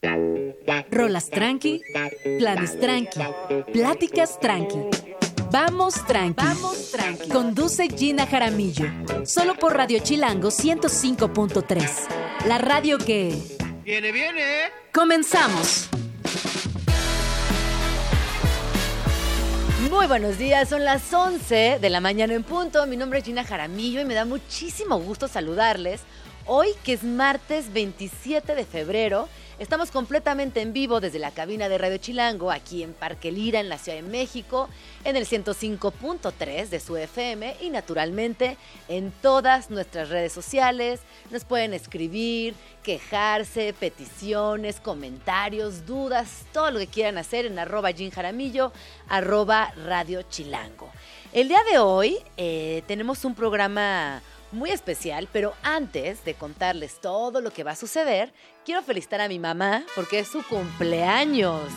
Rolas tranqui, planes tranqui, pláticas tranqui. Vamos tranqui. Vamos tranqui. Conduce Gina Jaramillo. Solo por Radio Chilango 105.3. La radio que. Viene, viene. Comenzamos. Muy buenos días, son las 11 de la mañana en punto. Mi nombre es Gina Jaramillo y me da muchísimo gusto saludarles. Hoy, que es martes 27 de febrero, estamos completamente en vivo desde la cabina de Radio Chilango, aquí en Parque Lira, en la Ciudad de México, en el 105.3 de su FM y naturalmente en todas nuestras redes sociales. Nos pueden escribir, quejarse, peticiones, comentarios, dudas, todo lo que quieran hacer en arroba Gin Jaramillo, arroba Radio Chilango. El día de hoy eh, tenemos un programa muy especial, pero antes de contarles todo lo que va a suceder, quiero felicitar a mi mamá porque es su cumpleaños.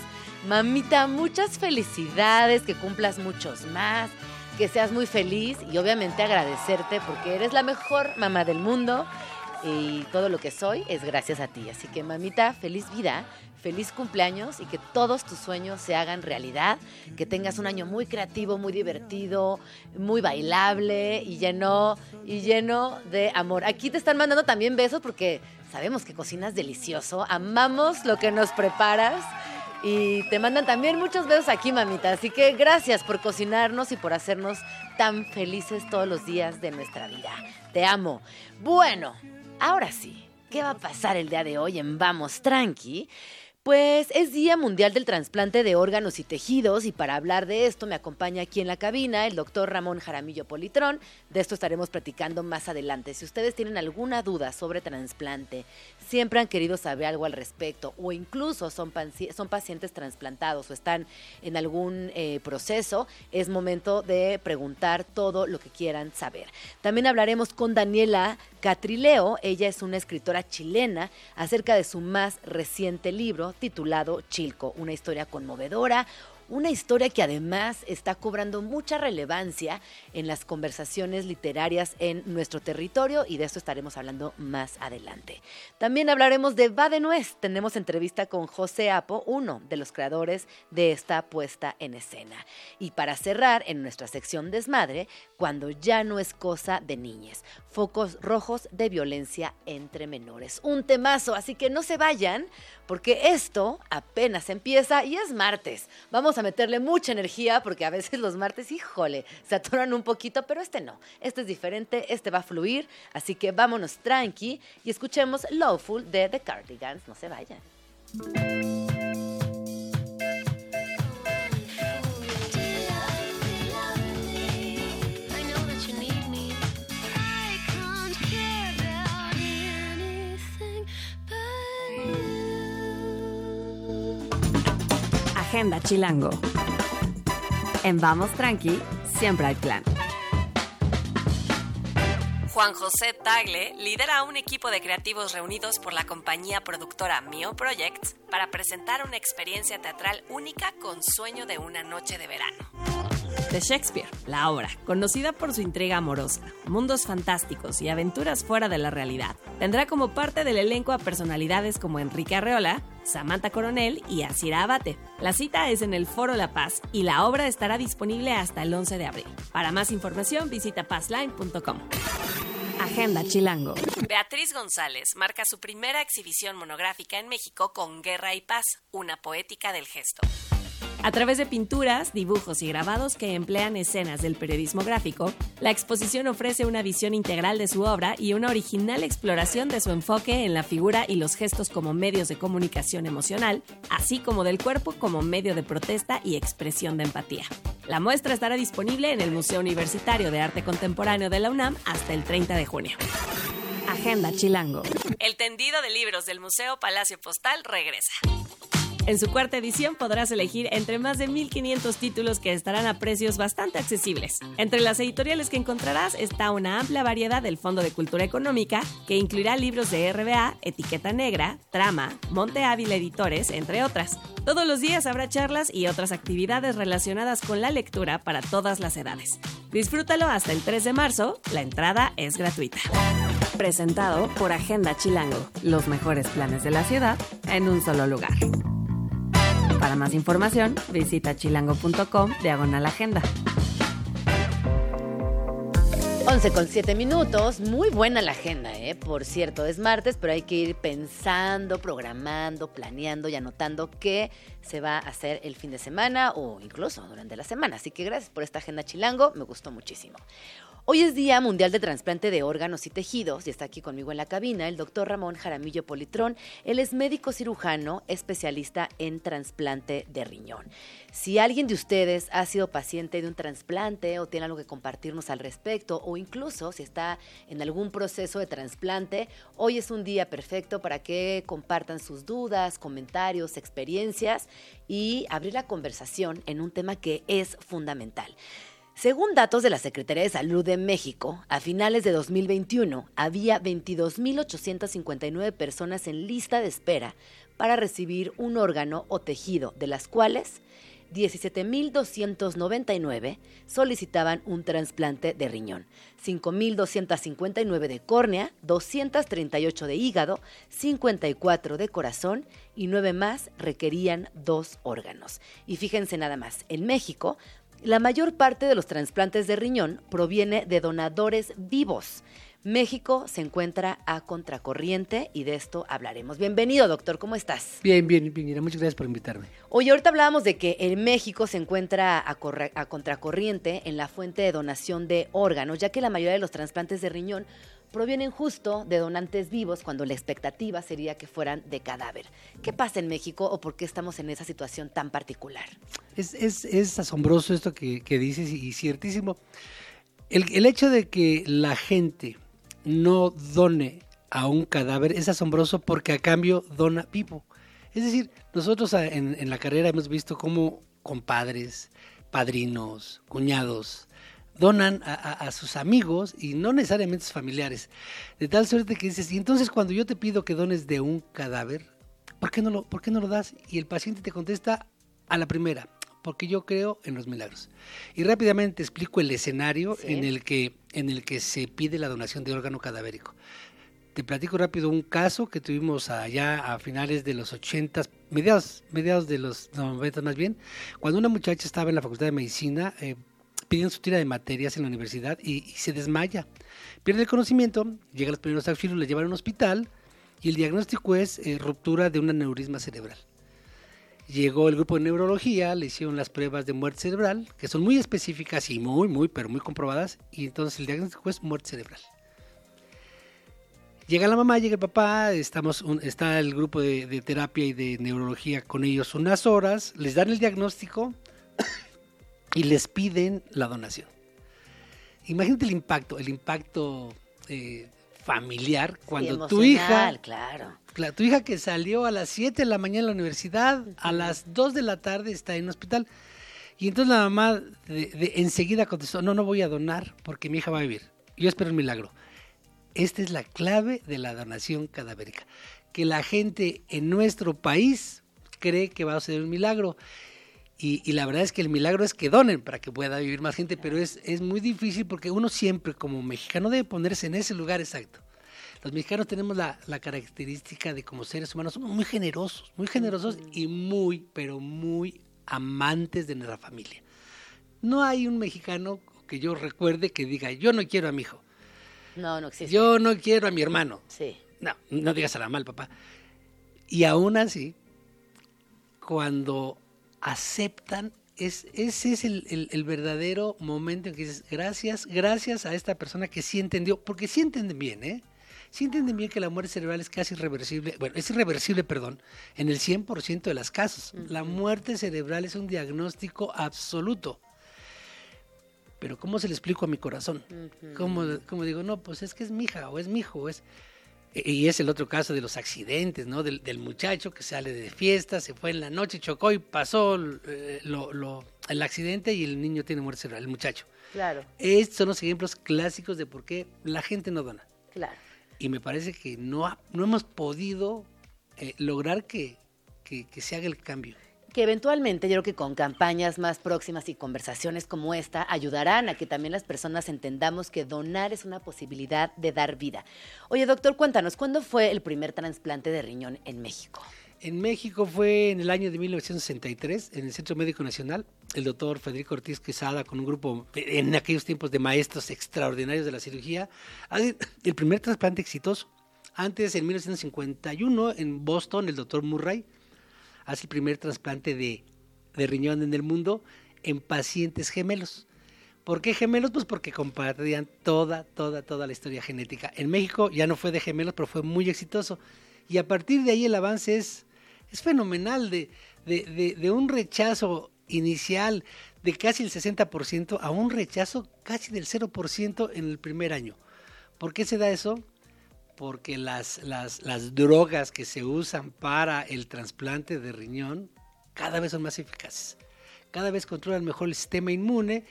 Mamita, muchas felicidades, que cumplas muchos más, que seas muy feliz y obviamente agradecerte porque eres la mejor mamá del mundo y todo lo que soy es gracias a ti. Así que mamita, feliz vida, feliz cumpleaños y que todos tus sueños se hagan realidad, que tengas un año muy creativo, muy divertido, muy bailable y lleno, y lleno de amor. Aquí te están mandando también besos porque sabemos que cocinas delicioso, amamos lo que nos preparas. Y te mandan también muchos besos aquí, mamita. Así que gracias por cocinarnos y por hacernos tan felices todos los días de nuestra vida. Te amo. Bueno, ahora sí, ¿qué va a pasar el día de hoy en Vamos Tranqui? Pues es Día Mundial del Trasplante de Órganos y Tejidos y para hablar de esto me acompaña aquí en la cabina el doctor Ramón Jaramillo Politrón. De esto estaremos platicando más adelante. Si ustedes tienen alguna duda sobre trasplante, siempre han querido saber algo al respecto o incluso son, son pacientes trasplantados o están en algún eh, proceso, es momento de preguntar todo lo que quieran saber. También hablaremos con Daniela Catrileo, ella es una escritora chilena acerca de su más reciente libro titulado Chilco, una historia conmovedora, una historia que además está cobrando mucha relevancia en las conversaciones literarias en nuestro territorio y de esto estaremos hablando más adelante. También hablaremos de Va de Nuez. Tenemos entrevista con José Apo, uno de los creadores de esta puesta en escena. Y para cerrar en nuestra sección Desmadre, cuando ya no es cosa de niñes, focos rojos de violencia entre menores. Un temazo, así que no se vayan porque esto apenas empieza y es martes. Vamos a meterle mucha energía porque a veces los martes, híjole, se atoran un poquito, pero este no. Este es diferente, este va a fluir, así que vámonos tranqui y escuchemos Lawful de The Cardigans. No se vayan. Agenda Chilango. En Vamos Tranqui, siempre hay plan. Juan José Tagle lidera un equipo de creativos reunidos por la compañía productora Mio Projects para presentar una experiencia teatral única con sueño de una noche de verano. De Shakespeare, la obra, conocida por su intriga amorosa, mundos fantásticos y aventuras fuera de la realidad, tendrá como parte del elenco a personalidades como Enrique Arreola, Samantha Coronel y Asira Abate. La cita es en el Foro La Paz y la obra estará disponible hasta el 11 de abril. Para más información visita pazline.com. Agenda Chilango. Beatriz González marca su primera exhibición monográfica en México con Guerra y Paz, una poética del gesto. A través de pinturas, dibujos y grabados que emplean escenas del periodismo gráfico, la exposición ofrece una visión integral de su obra y una original exploración de su enfoque en la figura y los gestos como medios de comunicación emocional, así como del cuerpo como medio de protesta y expresión de empatía. La muestra estará disponible en el Museo Universitario de Arte Contemporáneo de la UNAM hasta el 30 de junio. Agenda Chilango. El tendido de libros del Museo Palacio Postal regresa. En su cuarta edición podrás elegir entre más de 1500 títulos que estarán a precios bastante accesibles. Entre las editoriales que encontrarás está una amplia variedad del Fondo de Cultura Económica, que incluirá libros de RBA, Etiqueta Negra, Trama, Monte Ávila Editores, entre otras. Todos los días habrá charlas y otras actividades relacionadas con la lectura para todas las edades. Disfrútalo hasta el 3 de marzo, la entrada es gratuita. Presentado por Agenda Chilango, los mejores planes de la ciudad en un solo lugar. Para más información, visita chilango.com diagonal agenda. 11 con 7 minutos, muy buena la agenda, ¿eh? Por cierto, es martes, pero hay que ir pensando, programando, planeando y anotando qué se va a hacer el fin de semana o incluso durante la semana. Así que gracias por esta agenda chilango, me gustó muchísimo. Hoy es Día Mundial de Trasplante de Órganos y Tejidos y está aquí conmigo en la cabina el doctor Ramón Jaramillo Politrón. Él es médico cirujano, especialista en trasplante de riñón. Si alguien de ustedes ha sido paciente de un trasplante o tiene algo que compartirnos al respecto o incluso si está en algún proceso de trasplante, hoy es un día perfecto para que compartan sus dudas, comentarios, experiencias y abrir la conversación en un tema que es fundamental. Según datos de la Secretaría de Salud de México, a finales de 2021 había 22.859 personas en lista de espera para recibir un órgano o tejido, de las cuales 17.299 solicitaban un trasplante de riñón, 5.259 de córnea, 238 de hígado, 54 de corazón y 9 más requerían dos órganos. Y fíjense nada más, en México la mayor parte de los trasplantes de riñón proviene de donadores vivos. México se encuentra a contracorriente y de esto hablaremos. Bienvenido, doctor, ¿cómo estás? Bien, bien, bien, muchas gracias por invitarme. Hoy ahorita hablábamos de que en México se encuentra a, a, contracorriente en la fuente de donación de órganos, ya que la mayoría de los trasplantes de riñón provienen justo de donantes vivos cuando la expectativa sería que fueran de cadáver. ¿Qué pasa en México o por qué estamos en esa situación tan particular? Es, es, es asombroso esto que, que, dices y ciertísimo. El, el hecho de que la gente no done a un cadáver es asombroso porque a cambio dona vivo. Es decir, nosotros en, en la carrera hemos visto cómo compadres, padrinos, cuñados, donan a, sus amigos y no necesariamente sus familiares. De tal suerte que dices, y entonces cuando yo te pido que dones de un cadáver, ¿por qué no lo, por qué no lo das? Y el paciente te contesta a la primera, porque yo creo en los milagros. Y rápidamente explico el escenario en, el que, en el que se pide la donación de órgano cadavérico. Te platico rápido un caso que tuvimos allá a finales de los 80, mediados, mediados de los 90 más bien, cuando una muchacha estaba en la Facultad de Medicina, eh, piden su tira de materias en la universidad y, se desmaya. Pierde el conocimiento, llega los primeros auxilios, le llevan a un hospital y el diagnóstico es eh, ruptura de un aneurisma cerebral. Llegó el grupo de neurología, le hicieron las pruebas de muerte cerebral, que son muy específicas y muy, muy, pero muy comprobadas, y entonces el diagnóstico es muerte cerebral. Llega la mamá, llega el papá, estamos está el grupo de, terapia y de neurología con ellos unas horas, les dan el diagnóstico y les piden la donación. Imagínate el impacto, el impacto eh, familiar cuando tu hija, claro. tu hija que salió a las 7 de la mañana a la universidad, a las 2 de la tarde está en un hospital. Y entonces la mamá de, enseguida contestó, no, no voy a donar porque mi hija va a vivir. Yo espero el milagro. Esta es la clave de la donación cadavérica. Que la gente en nuestro país cree que va a ser un milagro. Y, la verdad es que el milagro es que donen para que pueda vivir más gente, pero es, es muy difícil porque uno siempre como mexicano debe ponerse en ese lugar exacto. Los mexicanos tenemos la, la característica de como seres humanos, somos muy generosos, muy generosos y muy, pero muy amantes de nuestra familia. No hay un mexicano que yo recuerde que diga, yo no quiero a mi hijo. No, no existe. Yo no quiero a mi hermano. Sí. No, no digas a la mal, papá. Y aún así, cuando aceptan, es, ese es el, verdadero momento en que dices, gracias, gracias a esta persona que sí entendió, porque sí entienden bien, ¿eh? Sí entienden bien que la muerte cerebral es casi irreversible, bueno, es irreversible, perdón, en el 100% de los casos. La muerte cerebral es un diagnóstico absoluto. Pero ¿cómo se le explico a mi corazón? ¿Cómo, ¿Cómo, digo, no, pues es que es mi hija o es mi hijo, es y es el otro caso de los accidentes, ¿no? Del, muchacho que sale de fiesta, se fue en la noche, chocó y pasó eh, lo, el accidente y el niño tiene muerte cerebral, el muchacho. Claro. Estos son los ejemplos clásicos de por qué la gente no dona. Claro. Y me parece que no, no hemos podido eh, lograr que, que, se haga el cambio. Que eventualmente yo creo que con campañas más próximas y conversaciones como esta ayudarán a que también las personas entendamos que donar es una posibilidad de dar vida. Oye, doctor, cuéntanos, ¿cuándo fue el primer trasplante de riñón en México? En México fue en el año de 1963, en el Centro Médico Nacional, el doctor Federico Ortiz Quesada, con un grupo en aquellos tiempos de maestros extraordinarios de la cirugía, hace el primer trasplante exitoso. Antes, en 1951, en Boston, el doctor Murray hace el primer trasplante de, riñón en el mundo en pacientes gemelos. ¿Por qué gemelos? Pues porque compartían toda, toda, toda la historia genética. En México ya no fue de gemelos, pero fue muy exitoso. Y a partir de ahí el avance es fenomenal de, de, de, un rechazo inicial de casi el 60% a un rechazo casi del 0% en el primer año. ¿Por qué se da eso? Porque las, las, las drogas que se usan para el trasplante de riñón cada vez son más eficaces. Cada vez controlan mejor el sistema inmune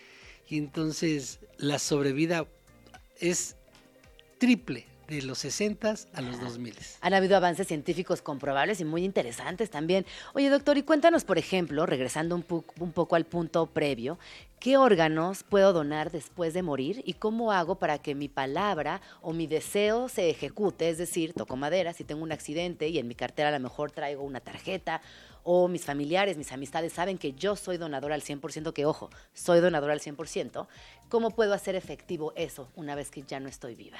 y entonces la sobrevida es triple de los 60 a los 2000. Han habido avances científicos comprobables y muy interesantes también. Oye, doctor, y cuéntanos, por ejemplo, regresando un, un poco al punto previo, ¿qué órganos puedo donar después de morir y cómo hago para que mi palabra o mi deseo se ejecute? Es decir, toco madera, si tengo un accidente y en mi cartera a lo mejor traigo una tarjeta o mis familiares, mis amistades saben que yo soy donador al 100%, que ojo, soy donador al 100%, ¿cómo puedo hacer efectivo eso una vez que ya no estoy viva?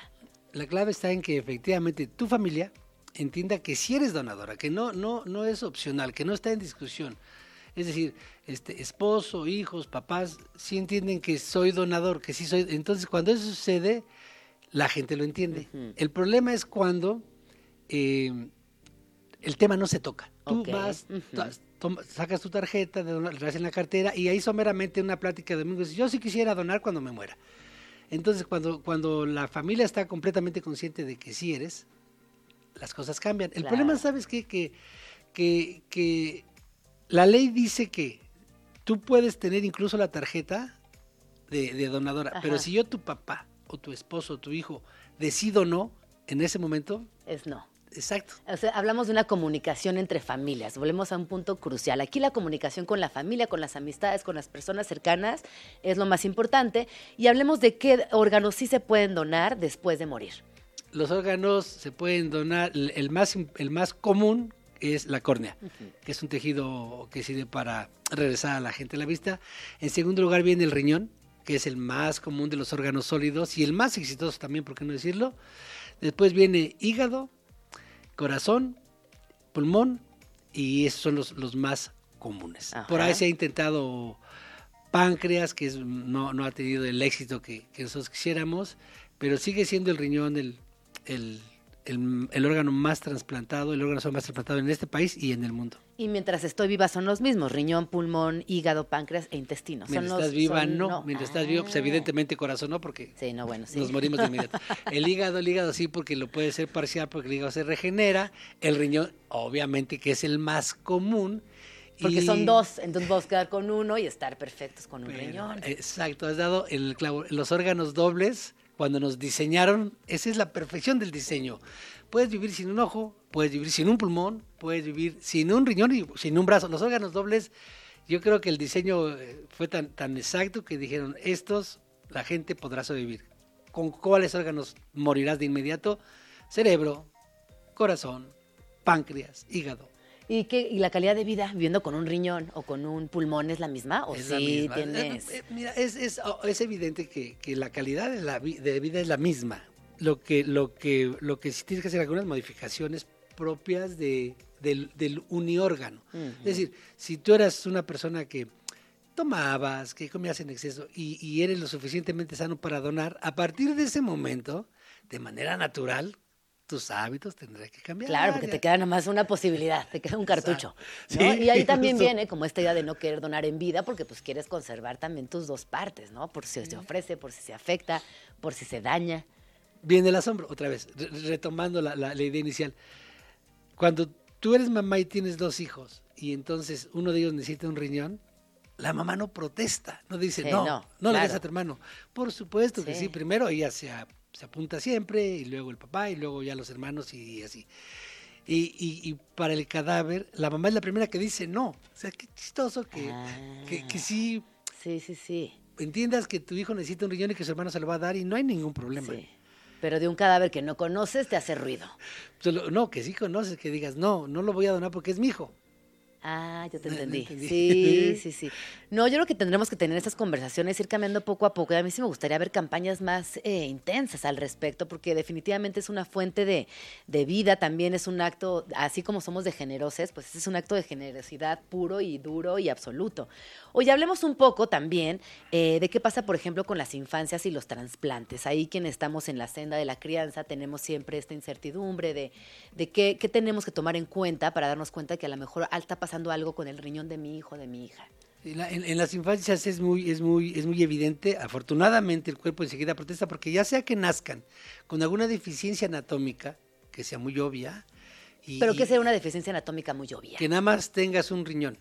La clave está en que efectivamente tu familia entienda que si eres donadora, que no, no, no es opcional, que no está en discusión. Es decir, este, esposo, hijos, papás, sí entienden que soy donador, que sí soy. Entonces, cuando eso sucede, la gente lo entiende. El problema es cuando eh, el tema no se toca. Tú vas, sacas tu tarjeta, de donar, en la cartera y ahí someramente una plática de domingo. Yo sí quisiera donar cuando me muera. Entonces, cuando, cuando la familia está completamente consciente de que sí eres, las cosas cambian. El problema, ¿sabes qué? Que, que, que la ley dice que tú puedes tener incluso la tarjeta de, donadora, pero si yo, tu papá, o tu esposo, o tu hijo, decido no, en ese momento... Es no. Exacto. O sea, hablamos de una comunicación entre familias. Volvemos a un punto crucial. Aquí la comunicación con la familia, con las amistades, con las personas cercanas es lo más importante. Y hablemos de qué órganos sí se pueden donar después de morir. Los órganos se pueden donar, el más, el más común es la córnea, que es un tejido que sirve para regresar a la gente a la vista. En segundo lugar viene el riñón, que es el más común de los órganos sólidos y el más exitoso también, por qué no decirlo. Después viene hígado, corazón, pulmón y esos son los, los más comunes. Por ahí se ha intentado páncreas, que no, no, ha tenido el éxito que, que, nosotros quisiéramos, pero sigue siendo el riñón el, el, el, órgano más trasplantado, el órgano más trasplantado en este país y en el mundo. Y mientras estoy viva son los mismos, riñón, pulmón, hígado, páncreas e intestino. Mientras estás viva, no. Mientras estás viva, pues ah. evidentemente corazón no, porque sí, no, bueno, sí. nos morimos de inmediato. El hígado, el hígado sí, porque lo puede ser parcial, porque el hígado se regenera. El riñón, obviamente, que es el más común. Porque son dos, entonces vamos a quedar con uno y estar perfectos con un riñón. Exacto, has dado el clavo. Los órganos dobles, cuando nos diseñaron, esa es la perfección del diseño puedes vivir sin un ojo, puedes vivir sin un pulmón, puedes vivir sin un riñón y sin un brazo. Los órganos dobles, yo creo que el diseño eh, fue tan, tan exacto que dijeron, estos la gente podrá sobrevivir. ¿Con cuáles órganos morirás de inmediato? Cerebro, corazón, páncreas, hígado. ¿Y, qué, ¿Y la calidad de vida viviendo con un riñón o con un pulmón es la misma? ¿O es sí tienes...? Eh, mira, es, es, oh, es evidente que, que, la calidad de, la, de vida es la misma lo que, lo que, lo que sí tienes que hacer algunas modificaciones propias de, del, del uniórgano. Es decir, si tú eras una persona que tomabas, que comías en exceso y, y, eres lo suficientemente sano para donar, a partir de ese momento, de manera natural, tus hábitos tendrán que cambiar. Claro, porque te queda nomás una posibilidad, te queda un cartucho. y ahí también viene como esta idea de no querer donar en vida, porque pues quieres conservar también tus dos partes, ¿no? Por si se ofrece, por si se afecta, por si se daña viene el asombro, otra vez, retomando la, la, idea inicial. Cuando tú eres mamá y tienes dos hijos y entonces uno de ellos necesita un riñón, la mamá no protesta, no dice, no, no, no le des a tu hermano. Por supuesto que sí, primero ella se, se, apunta siempre y luego el papá y luego ya los hermanos y, así. Y, y- y para el cadáver, la mamá es la primera que dice no. O sea, qué chistoso que, que, que Ah. sí Sí, sí, sí. entiendas que tu hijo necesita un riñón y que su hermano se lo va a dar y no hay ningún problema. sí. Pero de un cadáver que no conoces te hace ruido. Solo- no, que sí conoces, que digas, no, no lo voy a donar porque es mi hijo. Ah, yo te entendí. entendí. Sí, sí, sí. No, yo creo que tendremos que tener estas conversaciones, ir cambiando poco a poco. Y a mí sí me gustaría ver campañas más eh, intensas al respecto, porque definitivamente es una fuente de, de vida, también es un acto, así como somos de generosos, pues es un acto de generosidad puro y duro y absoluto. Oye, hablemos un poco también eh, de qué pasa, por ejemplo, con las infancias y los trasplantes. Ahí quienes estamos en la senda de la crianza tenemos siempre esta incertidumbre de, de qué, qué tenemos que tomar en cuenta para darnos cuenta que a lo mejor está pasando algo con el riñón de mi hijo, de mi hija. En, la- en- en las infancias es muy, es, muy, es muy evidente, afortunadamente el cuerpo enseguida protesta porque ya sea que nazcan con alguna deficiencia anatómica, que sea muy obvia, y, Pero que sea una deficiencia anatómica muy obvia. que nada más tengas un riñón.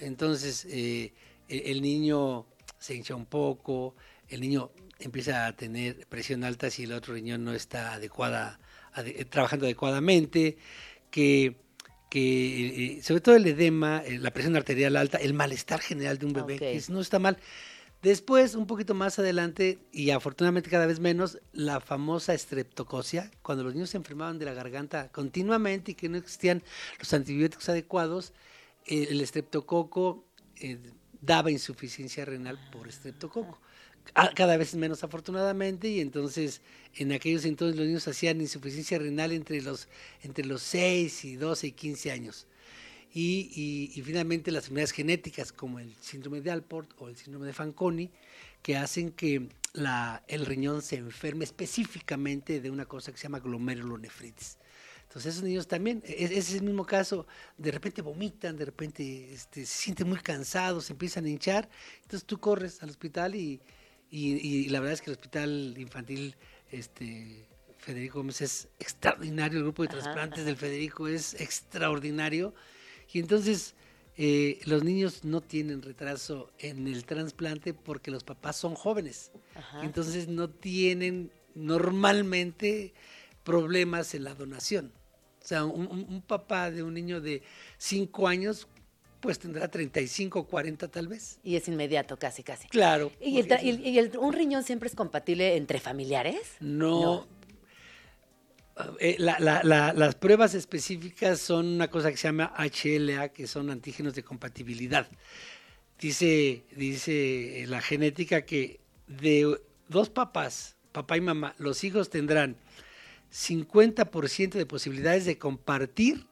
Entonces eh, el, el niño se hincha un poco, el niño empieza a tener presión alta si el otro riñón no está adecuada, ade- trabajando adecuadamente, que, que eh, sobre todo el edema, eh, la presión arterial alta, el malestar general de un bebé, Ok. que no está mal. Después, un poquito más adelante, y afortunadamente cada vez menos, la famosa estreptococia, cuando los niños se enfermaban de la garganta continuamente y que no existían los antibióticos adecuados, eh, el estreptococo eh, daba insuficiencia renal por estreptococo. A- Cada vez menos afortunadamente, y entonces en aquellos entonces los niños hacían insuficiencia renal entre los, entre los 6 y 12 y 15 años. Y, finalmente las enfermedades genéticas como el síndrome de Alport o el síndrome de Fanconi, que hacen que la, el riñón se enferme específicamente de una cosa que se llama glomerulonefritis. Entonces esos niños también, e- ese es el mismo caso, de repente vomitan, de repente este, se sienten muy cansados, se empiezan a hinchar, entonces tú corres al hospital y, y- y la verdad es que el hospital infantil este, Federico Gómez es extraordinario, el grupo de Ajá, trasplantes del Federico es extraordinario y entonces eh, los niños no tienen retraso en el trasplante porque los papás son jóvenes, Ajá. entonces no tienen normalmente problemas en la donación. O sea, un, un- un papá de un niño de 5 años, pues tendrá 35 o 40 tal vez. Y es inmediato, casi, casi. Claro. ¿Y, el el- un riñón siempre es compatible entre familiares? No. Eh, la- la- la- las pruebas específicas son una cosa que se llama HLA, que son antígenos de compatibilidad. Dice, dice la genética que de dos papás, papá y mamá, los hijos tendrán 50% de posibilidades de compartir,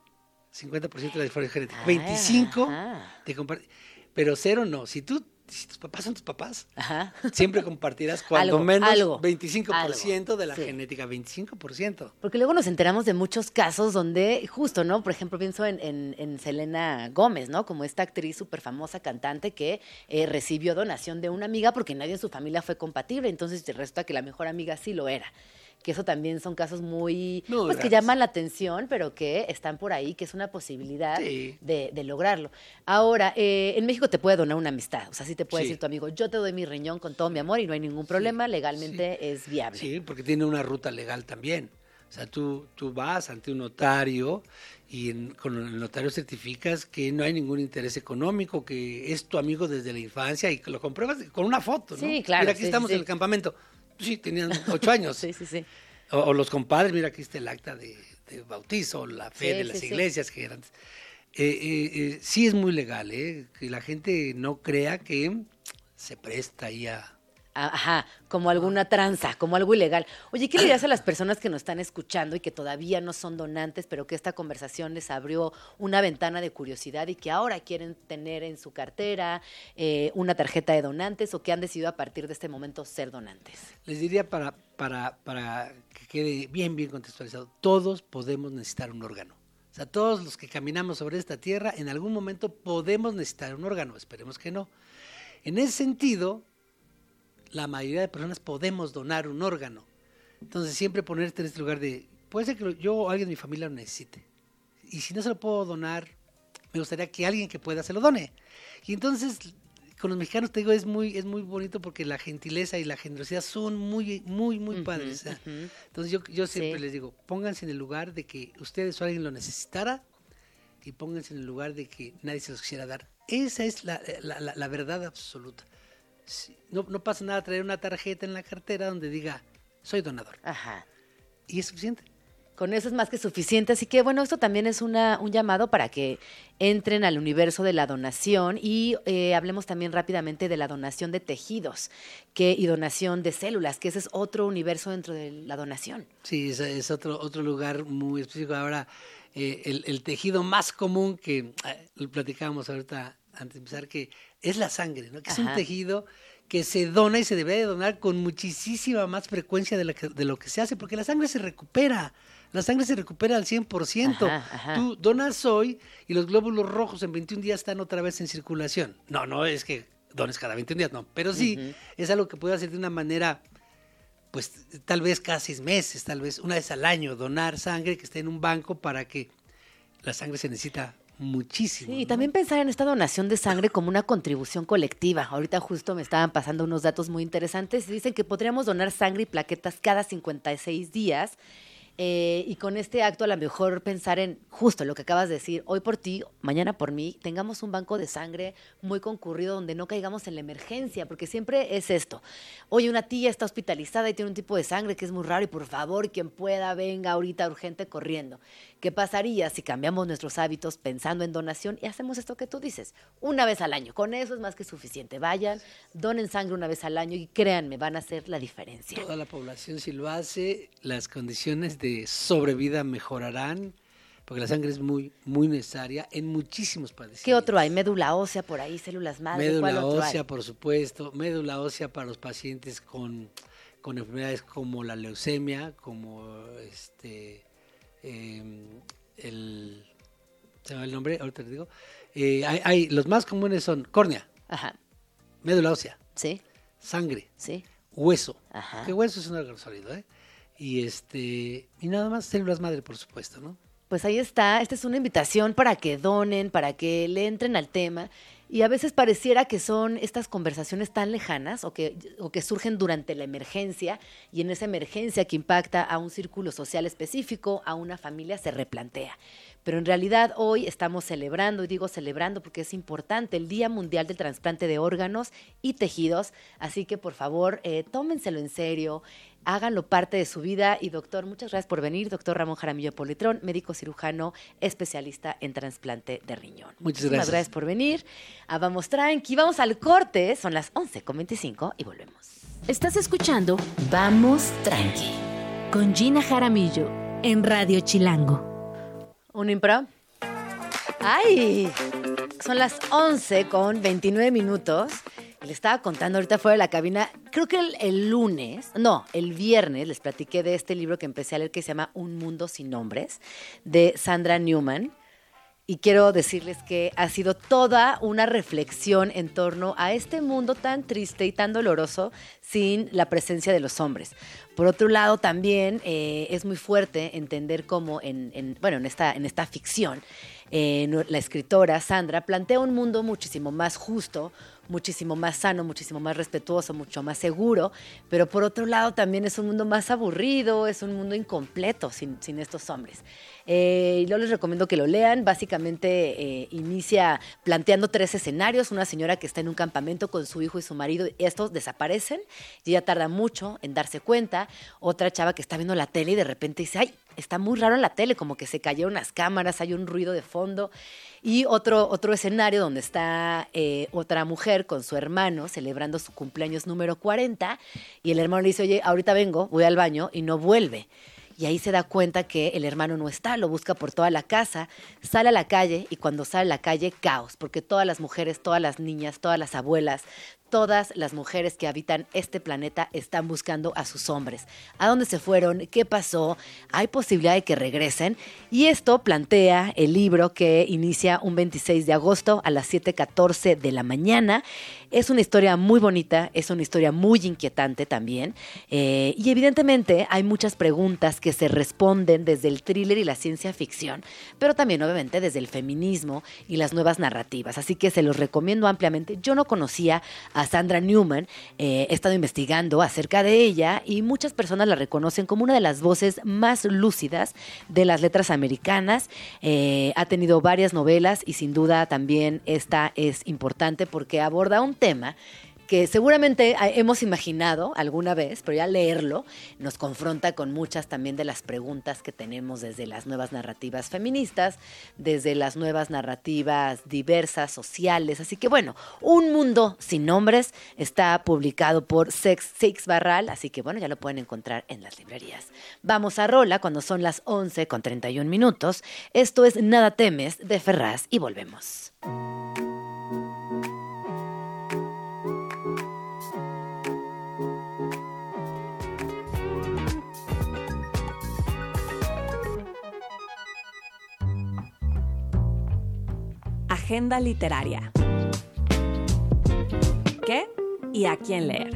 50% de la diferencia genética, Ah, 25 ajá. de compartir, pero cero no. Si tú, si tus papás son tus papás, Ajá. siempre compartirás cuando Algo, menos algo, 25% de la sí. genética, 25%. Porque luego nos enteramos de muchos casos donde, justo, ¿no? Por ejemplo, pienso en, en- en Selena Gómez, ¿no? Como esta actriz súper famosa cantante que eh, recibió donación de una amiga porque nadie en su familia fue compatible. Entonces resulta que la mejor amiga sí lo era. Que eso también son casos muy, Muy pues que llaman la atención, pero que están por ahí, que es una posibilidad Sí. de, de lograrlo. Ahora, eh, en México te puede donar una amistad. O sea, sí te puede Sí. decir tu amigo, yo te doy mi riñón con todo mi amor y no hay ningún problema, legalmente es viable. Sí, porque tiene una ruta legal también. O sea, tú, tú vas ante un notario y en- con el notario certificas que no hay ningún interés económico, que es tu amigo desde la infancia y que lo compruebas con una foto, ¿no? Sí, claro, Mira, aquí sí, estamos sí, en el campamento. Sí, tenían ocho años. Sí, sí, sí. O, o los compadres, mira, aquí está el acta de, de bautizo, la fe Sí, de las sí, sí. iglesias que eran. Eh, eh, eh, sí es muy legal, ¿eh? Que la gente no crea que se presta ahí a... Ajá, como alguna tranza, como algo ilegal. Oye, ¿qué le dirías a las personas que nos están escuchando y que todavía no son donantes, pero que esta conversación les abrió una ventana de curiosidad y que ahora quieren tener en su cartera eh, una tarjeta de donantes o que han decidido a partir de este momento ser donantes? Les diría para, para, para que quede bien, bien contextualizado, todos podemos necesitar un órgano. O sea, todos los que caminamos sobre esta tierra, en algún momento podemos necesitar un órgano, esperemos que no. En ese sentido, la mayoría de personas podemos donar un órgano. Entonces, siempre ponerte en este lugar de, puede ser que yo o alguien de mi familia lo necesite. Y si no se lo puedo donar, me gustaría que alguien que pueda se lo done. Y entonces, con los mexicanos te digo es muy es muy bonito porque la gentileza y la generosidad son muy muy muy padres. Entonces yo, yo siempre Sí. les digo, pónganse en el lugar de que ustedes o alguien lo necesitara y pónganse en el lugar de que nadie se los quisiera dar. Esa es la, la- la- la verdad absoluta. No, no pasa nada traer una tarjeta en la cartera donde diga soy donador. Ajá. Y es suficiente. Con eso es más que suficiente. Así que, bueno, esto también es una, un llamado para que entren al universo de la donación y eh, hablemos también rápidamente de la donación de tejidos que, y donación de células, que ese es otro universo dentro de la donación. Sí, es, es otro, otro lugar muy específico. Ahora, eh, el, el tejido más común que eh, lo platicábamos ahorita antes de empezar, que es la sangre, ¿no? que es un tejido que se dona y se debe de donar con muchísima más frecuencia de, la que- de lo que se hace, porque la sangre se recupera. La sangre se recupera al 100%. Ajá, ajá. Tú donas hoy y los glóbulos rojos en 21 días están otra vez en circulación. No, no es que dones cada 21 días, no. Pero sí, es algo que puede hacer de una manera pues tal vez cada seis meses, tal vez una vez al año, donar sangre que esté en un banco para que la sangre se necesita muchísimo. Sí, y ¿no? también pensar en esta donación de sangre como una contribución colectiva. Ahorita justo me estaban pasando unos datos muy interesantes. Dicen que podríamos donar sangre y plaquetas cada 56 días. Eh, y con este acto a lo mejor pensar en justo lo que acabas de decir, hoy por ti, mañana por mí, tengamos un banco de sangre muy concurrido donde no caigamos en la emergencia, porque siempre es esto. Oye, una tía está hospitalizada y tiene un tipo de sangre que es muy raro y por favor, quien pueda, venga ahorita urgente corriendo. ¿Qué pasaría si cambiamos nuestros hábitos pensando en donación y hacemos esto que tú dices? Una vez al año. Con eso es más que suficiente. Vayan, donen sangre una vez al año y créanme, van a hacer la diferencia. Toda la población si lo hace, las condiciones de sobrevida mejorarán, porque la sangre es muy, muy necesaria en muchísimos padecimientos. ¿Qué otro hay? Médula ósea por ahí, células madre. ¿cuál Médula hay? ósea, por supuesto, médula ósea para los pacientes con, con enfermedades como la leucemia, como este em, el se me va el nombre, ahorita te digo. Eh, hay, hay- los más comunes son córnea, Ajá. médula ósea, Sí, sangre, sí. hueso. Ajá. Que hueso es un órgano sólido, ¿eh? Y este y nada más células madre, por supuesto, ¿no? Pues ahí está, esta es una invitación para que donen, para que le entren al tema. Y a veces pareciera que son estas conversaciones tan lejanas o que, o que surgen durante la emergencia y en esa emergencia que impacta a un círculo social específico, a una familia, se replantea. Pero en realidad hoy estamos celebrando, y digo celebrando porque es importante, el Día Mundial del Trasplante de Órganos y Tejidos. Así que por favor, eh, tómenselo en serio, háganlo parte de su vida. Y doctor, muchas gracias por venir, doctor Ramón Jaramillo Politrón, médico cirujano, especialista en trasplante de riñón. Muchas Muchísimas gracias. gracias por venir. Ah, vamos tranqui, vamos al corte, son las 11.25 y volvemos. Estás escuchando Vamos Tranqui con Gina Jaramillo en Radio Chilango. ¿Un impro? ¡Ay! Son las 11 con 29 minutos. Le estaba contando ahorita fuera de la cabina, creo que el, el lunes, no, el viernes les platiqué de este libro que empecé a leer que se llama Un Mundo Sin Nombres, de Sandra Newman. Y quiero decirles que ha sido toda una reflexión en torno a este mundo tan triste y tan doloroso sin la presencia de los hombres. Por otro lado, también eh, es muy fuerte entender cómo en, en- bueno, en esta, en esta ficción, eh, la escritora Sandra plantea un mundo muchísimo más justo, muchísimo más sano, muchísimo más respetuoso, mucho más seguro, pero por otro lado también es un mundo más aburrido, es un mundo incompleto sin estos hombres. Eh, yo les recomiendo que lo lean. Básicamente eh, inicia planteando tres escenarios. Una señora que está en un campamento con su hijo y su marido. Estos desaparecen y ella tarda mucho en darse cuenta. Otra chava que está viendo la tele y de repente dice, ay, está muy raro en la tele, como que se cayeron las cámaras, hay un ruido de fondo. Y otro, otro escenario donde está eh, otra mujer con su hermano celebrando su cumpleaños número 40 y el hermano le dice, oye, ahorita vengo, voy al baño y no vuelve. Y ahí se da cuenta que el hermano no está, lo busca por toda la casa, sale a la calle y cuando sale a la calle, caos, porque todas las mujeres, todas las niñas, todas las abuelas, todas las mujeres que habitan este planeta están buscando a sus hombres. ¿A dónde se fueron? ¿Qué pasó? ¿Hay posibilidad de que regresen? Y esto plantea el libro que inicia un 26 de agosto a las 7.14 de la mañana. Es una historia muy bonita, es una historia muy inquietante también. eh, y evidentemente hay muchas preguntas que se responden desde el thriller y la ciencia ficción, pero también obviamente desde el feminismo y las nuevas narrativas. Así que se los recomiendo ampliamente. Yo no conocía a Sandra Newman, eh, he estado investigando acerca de ella y muchas personas la reconocen como una de las voces más lúcidas de las letras americanas. Eh, ha tenido varias novelas y sin duda también esta es importante porque aborda un tema que seguramente hemos imaginado alguna vez, pero ya leerlo nos confronta con muchas también de las preguntas que tenemos desde las nuevas narrativas feministas, desde las nuevas narrativas diversas, sociales. Así que bueno, Un Mundo Sin Nombres está publicado por Sex Six Barral, así que bueno, ya lo pueden encontrar en las librerías. Vamos a Rola cuando son las 11 con 31 minutos. Esto es Nada Temes de Ferraz y volvemos. Agenda literaria. ¿Qué y a quién leer?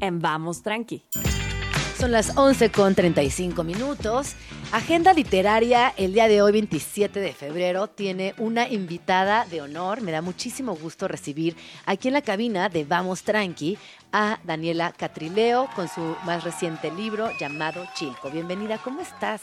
En Vamos Tranqui. Son las 11 con 35 minutos. Agenda literaria, el día de hoy, 27 de febrero, tiene una invitada de honor. Me da muchísimo gusto recibir aquí en la cabina de Vamos Tranqui a Daniela Catrileo con su más reciente libro llamado Chilco. Bienvenida, ¿cómo estás?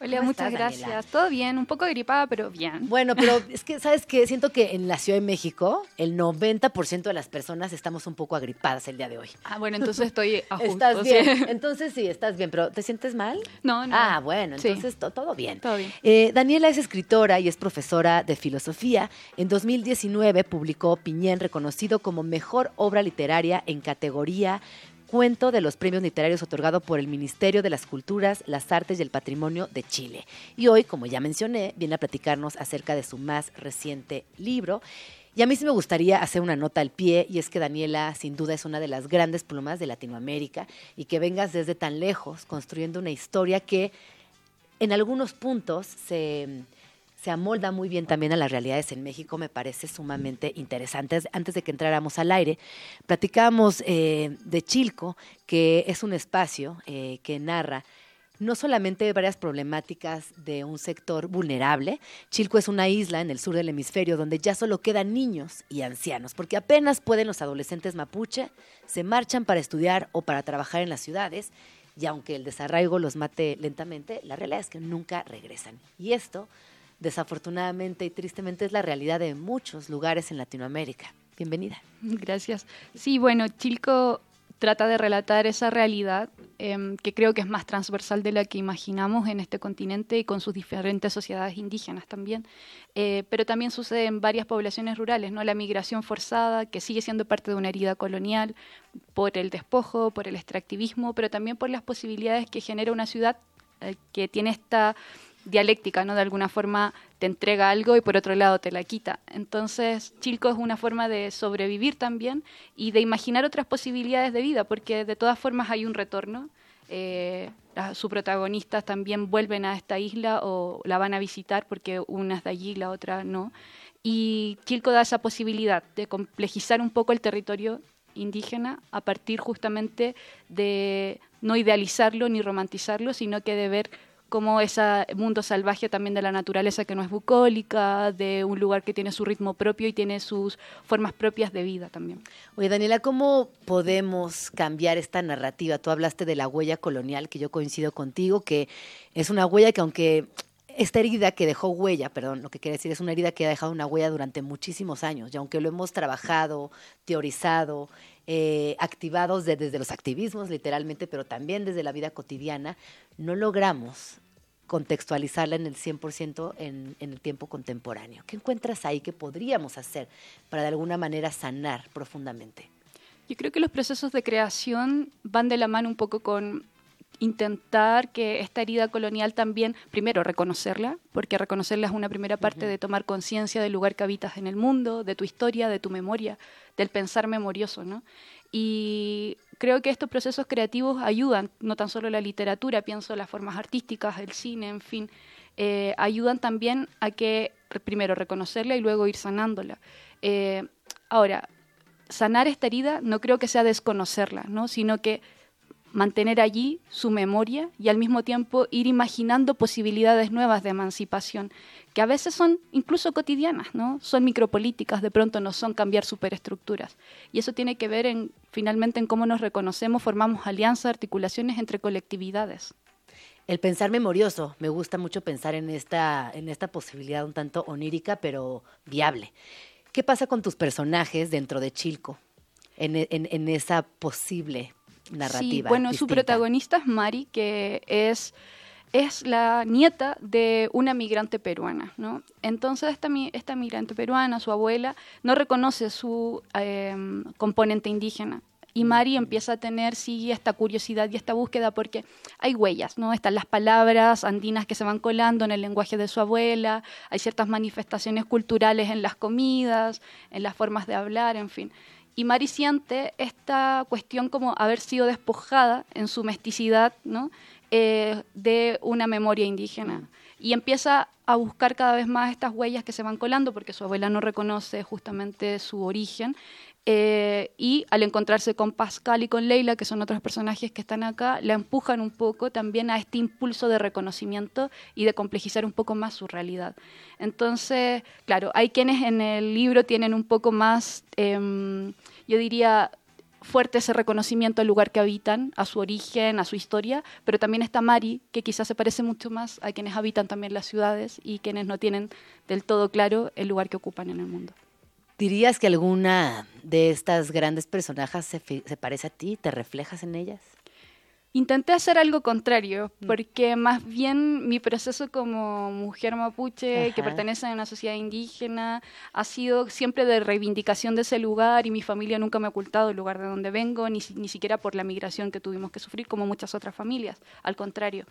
Hola, ¿Cómo muchas estás, gracias. Daniela? Todo bien, un poco gripada, pero bien. Bueno, pero es que, ¿sabes qué? Siento que en la Ciudad de México, el 90% de las personas estamos un poco agripadas el día de hoy. Ah, bueno, entonces estoy a justo, Estás sí. bien. Entonces sí, estás bien, pero ¿te sientes mal? No, no. Ah, bueno, Sí. Entonces to- todo bien. Todo bien. Eh, Daniela es escritora y es profesora de filosofía. En 2019 publicó Piñén, reconocido como mejor obra literaria en categoría cuento de los premios literarios otorgado por el Ministerio de las Culturas, las Artes y el Patrimonio de Chile. Y hoy, como ya mencioné, viene a platicarnos acerca de su más reciente libro. Y a mí sí me gustaría hacer una nota al pie, y es que Daniela sin duda es una de las grandes plumas de Latinoamérica, y que vengas desde tan lejos construyendo una historia que en algunos puntos se, se amolda muy bien también a las realidades en México, me parece sumamente interesante. Antes de que entráramos al aire, platicábamos eh, de Chilco, que es un espacio eh, que narra no solamente varias problemáticas de un sector vulnerable, Chilco es una isla en el sur del hemisferio donde ya solo quedan niños y ancianos, porque apenas pueden los adolescentes mapuche, se marchan para estudiar o para trabajar en las ciudades, y aunque el desarraigo los mate lentamente, la realidad es que nunca regresan. Y esto, desafortunadamente y tristemente, es la realidad de muchos lugares en Latinoamérica. Bienvenida. Gracias. Sí, bueno, Chilco trata de relatar esa realidad em, que creo que es más transversal de la que imaginamos en este continente y con sus diferentes sociedades indígenas también. Eh, pero también sucede en varias poblaciones rurales, ¿no? La migración forzada, que sigue siendo parte de una herida colonial, por el despojo, por el extractivismo, pero también por las posibilidades que genera una ciudad eh, que tiene esta dialéctica, ¿no? De alguna forma te entrega algo y por otro lado te la quita. Entonces, Chilco es una forma de sobrevivir también y de imaginar otras posibilidades de vida, porque de todas formas hay un retorno. Eh, sus protagonistas también vuelven a esta isla o la van a visitar porque una es de allí, la otra no. Y Chilco da esa posibilidad de complejizar un poco el territorio indígena a partir justamente de no idealizarlo ni romantizarlo, sino que de ver como ese mundo salvaje también de la naturaleza que no es bucólica, de un lugar que tiene su ritmo propio y tiene sus formas propias de vida también. Oye, Daniela, ¿cómo podemos cambiar esta narrativa? Tú hablaste de la huella colonial, que yo coincido contigo, que es una huella que aunque esta herida que dejó huella, perdón, lo que quiere decir es una herida que ha dejado una huella durante muchísimos años, y aunque lo hemos trabajado, teorizado, eh, activados de- desde los activismos literalmente, pero también desde la vida cotidiana, no logramos contextualizarla en el 100% en, en el tiempo contemporáneo. ¿Qué encuentras ahí que podríamos hacer para de alguna manera sanar profundamente? Yo creo que los procesos de creación van de la mano un poco con intentar que esta herida colonial también, primero, reconocerla, porque reconocerla es una primera parte de tomar conciencia del lugar que habitas en el mundo, de tu historia, de tu memoria, del pensar memorioso, ¿no? Y creo que estos procesos creativos ayudan, no tan solo la literatura, pienso en las formas artísticas, el cine, en fin, eh, ayudan también a que, primero, reconocerla y luego ir sanándola. Eh, ahora, sanar esta herida no creo que sea desconocerla, ¿no? sino que mantener allí su memoria y al mismo tiempo ir imaginando posibilidades nuevas de emancipación, que a veces son incluso cotidianas, ¿no? Son micropolíticas, de pronto no son cambiar superestructuras. Y eso tiene que ver en finalmente en cómo nos reconocemos, formamos alianzas, articulaciones entre colectividades. El pensar memorioso, me gusta mucho pensar en esta, en esta posibilidad un tanto onírica, pero viable. ¿Qué pasa con tus personajes dentro de Chilco? En, en esa posible narrativa. Sí, bueno, su protagonista es Mari, que es, es la nieta de una migrante peruana, ¿no? Entonces esta, esta migrante peruana, su abuela, no reconoce su em, componente indígena. Y Mari empieza a tener, sí, esta curiosidad y esta búsqueda porque hay huellas, ¿no? Están las palabras andinas que se van colando en el lenguaje de su abuela, hay ciertas manifestaciones culturales en las comidas, en las formas de hablar, en fin. Y Mari siente esta cuestión como haber sido despojada en su mesticidad ¿no? Eh, de una memoria indígena. Y empieza a buscar cada vez más estas huellas que se van colando porque su abuela no reconoce justamente su origen eh, y al encontrarse con Pascal y con Leila, que son otros personajes que están acá, la empujan un poco también a este impulso de reconocimiento y de complejizar un poco más su realidad. Entonces, claro, hay quienes en el libro tienen un poco más, em, yo diría, fuerte ese reconocimiento al lugar que habitan, a su origen, a su historia, pero también está Mari, que quizás se parece mucho más a quienes habitan también las ciudades y quienes no tienen del todo claro el lugar que ocupan en el mundo. ¿Dirías que alguna de estas grandes personajes se, se, parece a ti? ¿Te reflejas en ellas? Intenté hacer algo contrario, mm. porque más bien mi proceso como mujer mapuche que pertenece a una sociedad indígena ha sido siempre de reivindicación de ese lugar y mi familia nunca me ha ocultado el lugar de donde vengo, ni, ni siquiera por la migración que tuvimos que sufrir como muchas otras familias, al contrario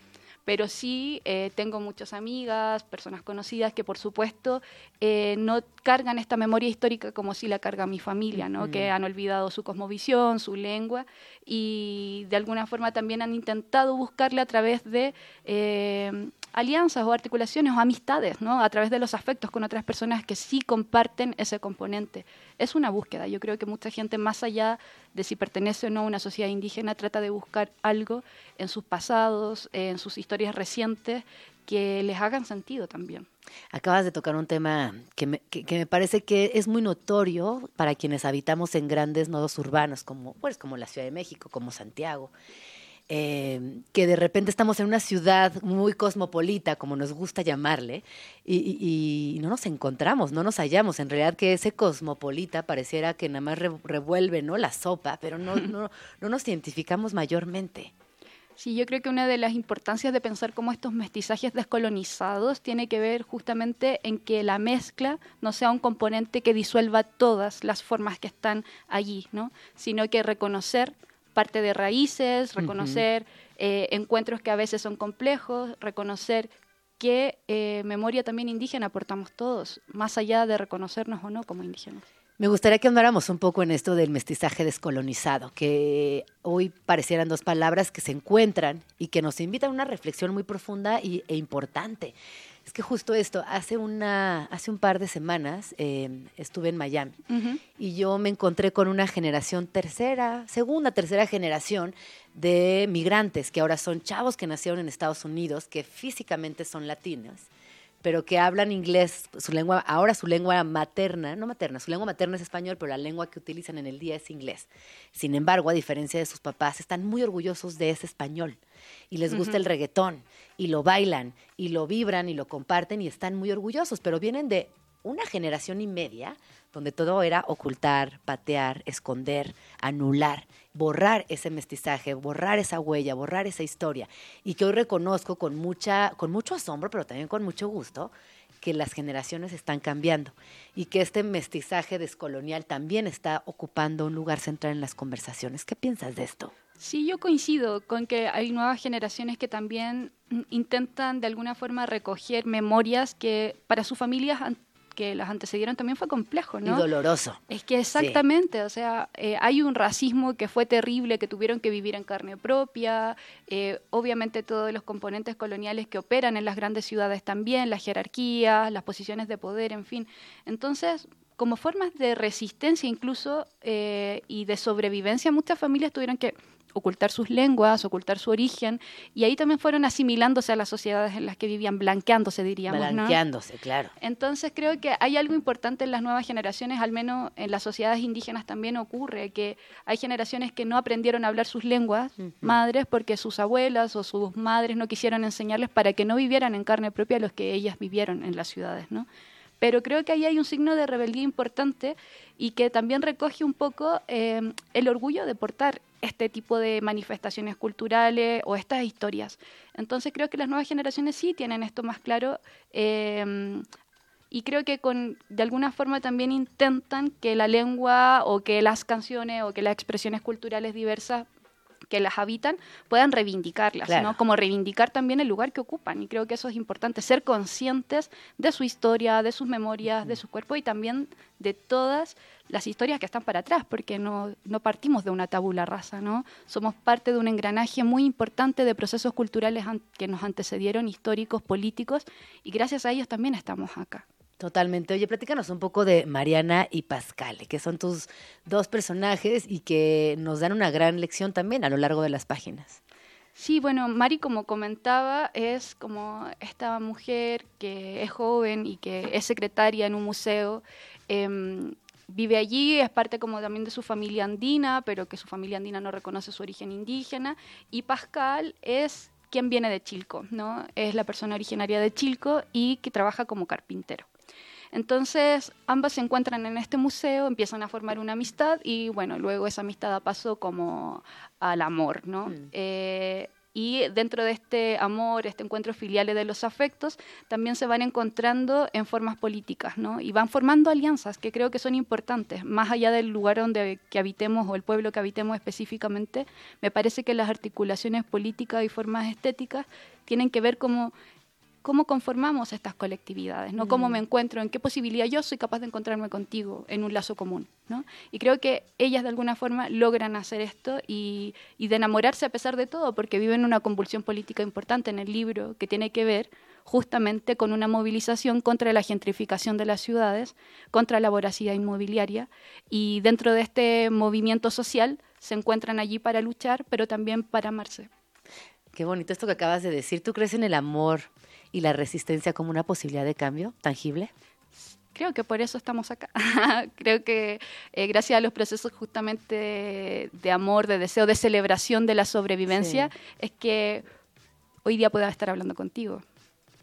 pero sí eh, tengo muchas amigas, personas conocidas que por supuesto eh, no cargan esta memoria histórica como si la carga mi familia, ¿no? que han olvidado su cosmovisión, su lengua y de alguna forma también han intentado buscarle a través de eh, alianzas o articulaciones o amistades, ¿no? A través de los afectos con otras personas que sí comparten ese componente. Es una búsqueda. Yo creo que mucha gente, más allá de si pertenece o no a una sociedad indígena, trata de buscar algo en sus pasados, en sus historias recientes, que les hagan sentido también. Acabas de tocar un tema que me, que, me, parece que es muy notorio para quienes habitamos en grandes nodos urbanos, como, pues, como la Ciudad de México, como Santiago. Eh, que de repente estamos en una ciudad muy cosmopolita, como nos gusta llamarle, y, no nos encontramos, no nos hallamos. En realidad que ese cosmopolita pareciera que nada más revuelve ¿no? la sopa, pero no, no, no nos identificamos mayormente. Sí, yo creo que una de las importancias de pensar cómo estos mestizajes descolonizados tiene que ver justamente en que la mezcla no sea un componente que disuelva todas las formas que están allí, ¿no? sino que reconocer parte de raíces, reconocer eh, encuentros que a veces son complejos, reconocer qué eh, memoria también indígena aportamos todos, más allá de reconocernos o no como indígenas. Me gustaría que andáramos un poco en esto del mestizaje descolonizado, que hoy parecieran dos palabras que se encuentran y que nos invitan a una reflexión muy profunda y, e importante. Es que justo esto, hace, una, hace un par de semanas em, estuve en Miami y yo me encontré con una generación tercera, segunda, tercera generación de migrantes que ahora son chavos que nacieron en Estados Unidos, que físicamente son latinos pero que hablan inglés, su lengua, ahora su lengua materna, no materna, su lengua materna es español, pero la lengua que utilizan en el día es inglés. Sin embargo, a diferencia de sus papás, están muy orgullosos de ese español y les gusta el reggaetón y lo bailan y lo vibran y lo comparten y están muy orgullosos, pero vienen de una generación y media donde todo era ocultar, patear, esconder, anular, borrar ese mestizaje, borrar esa huella, borrar esa historia. Y que hoy reconozco con, mucha, con mucho asombro, pero también con mucho gusto, que las generaciones están cambiando y que este mestizaje descolonial también está ocupando un lugar central en las conversaciones. ¿Qué piensas de esto? Sí, yo coincido con que hay nuevas generaciones que también mm, intentan de alguna forma recoger memorias que para sus familias que las antecedieron también fue complejo, ¿no? Y doloroso. Es que exactamente, o sea, eh, hay un racismo que fue terrible, que tuvieron que vivir en carne propia, eh, obviamente todos los componentes coloniales que operan en las grandes ciudades también, las jerarquías, las posiciones de poder, en fin. Entonces, como formas de resistencia incluso eh, y de sobrevivencia, muchas familias tuvieron que ocultar sus lenguas, ocultar su origen, y ahí también fueron asimilándose a las sociedades en las que vivían, blanqueándose, diríamos. ¿no? Blanqueándose, claro. Entonces creo que hay algo importante en las nuevas generaciones, al menos en las sociedades indígenas también ocurre, que hay generaciones que no aprendieron a hablar sus lenguas madres porque sus abuelas o sus madres no quisieron enseñarles para que no vivieran en carne propia los que ellas vivieron en las ciudades, ¿no? Pero creo que ahí hay un signo de rebeldía importante y que también recoge un poco eh, el orgullo de portar este tipo de manifestaciones culturales o estas historias. Entonces creo que las nuevas generaciones sí tienen esto más claro eh, y creo que con de alguna forma también intentan que la lengua o que las canciones o que las expresiones culturales diversas que las habitan puedan reivindicarlas, Claro. ¿no? Como reivindicar también el lugar que ocupan. Y creo que eso es importante, ser conscientes de su historia, de sus memorias, de su cuerpo y también de todas las historias que están para atrás, porque no, no partimos de una tabula rasa, ¿no? Somos parte de un engranaje muy importante de procesos culturales que nos antecedieron, históricos, políticos, y gracias a ellos también estamos acá. Totalmente. Oye, platícanos un poco de Mariana y Pascal, que son tus dos personajes y que nos dan una gran lección también a lo largo de las páginas. Sí, bueno, Mari, como comentaba, es como esta mujer que es joven y que es secretaria en un museo. em, vive allí, es parte como también de su familia andina, pero que su familia andina no reconoce su origen indígena. Y Pascal es quien viene de Chilco, ¿no? Es la persona originaria de Chilco y que trabaja como carpintero. Entonces, ambas se encuentran en este museo, empiezan a formar una amistad y bueno, luego esa amistad pasó como al amor, ¿no? Eh, y dentro de este amor, este encuentro filial de los afectos, también se van encontrando en formas políticas, ¿no? Y van formando alianzas que creo que son importantes, más allá del lugar donde que habitemos o el pueblo que habitemos específicamente, me parece que las articulaciones políticas y formas estéticas tienen que ver como cómo conformamos estas colectividades, ¿no? Cómo me encuentro, en qué posibilidad yo soy capaz de encontrarme contigo en un lazo común, ¿no? Y creo que ellas de alguna forma logran hacer esto y, y de enamorarse a pesar de todo, porque viven una convulsión política importante en el libro que tiene que ver justamente con una movilización contra la gentrificación de las ciudades, contra la voracidad inmobiliaria y dentro de este movimiento social se encuentran allí para luchar, pero también para amarse. Qué bonito esto que acabas de decir. ¿Tú crees en el amor y la resistencia como una posibilidad de cambio tangible? Creo que por eso estamos acá. Creo que eh, gracias a los procesos justamente de, de amor, de deseo, de celebración de la sobrevivencia, es que hoy día pueda estar hablando contigo.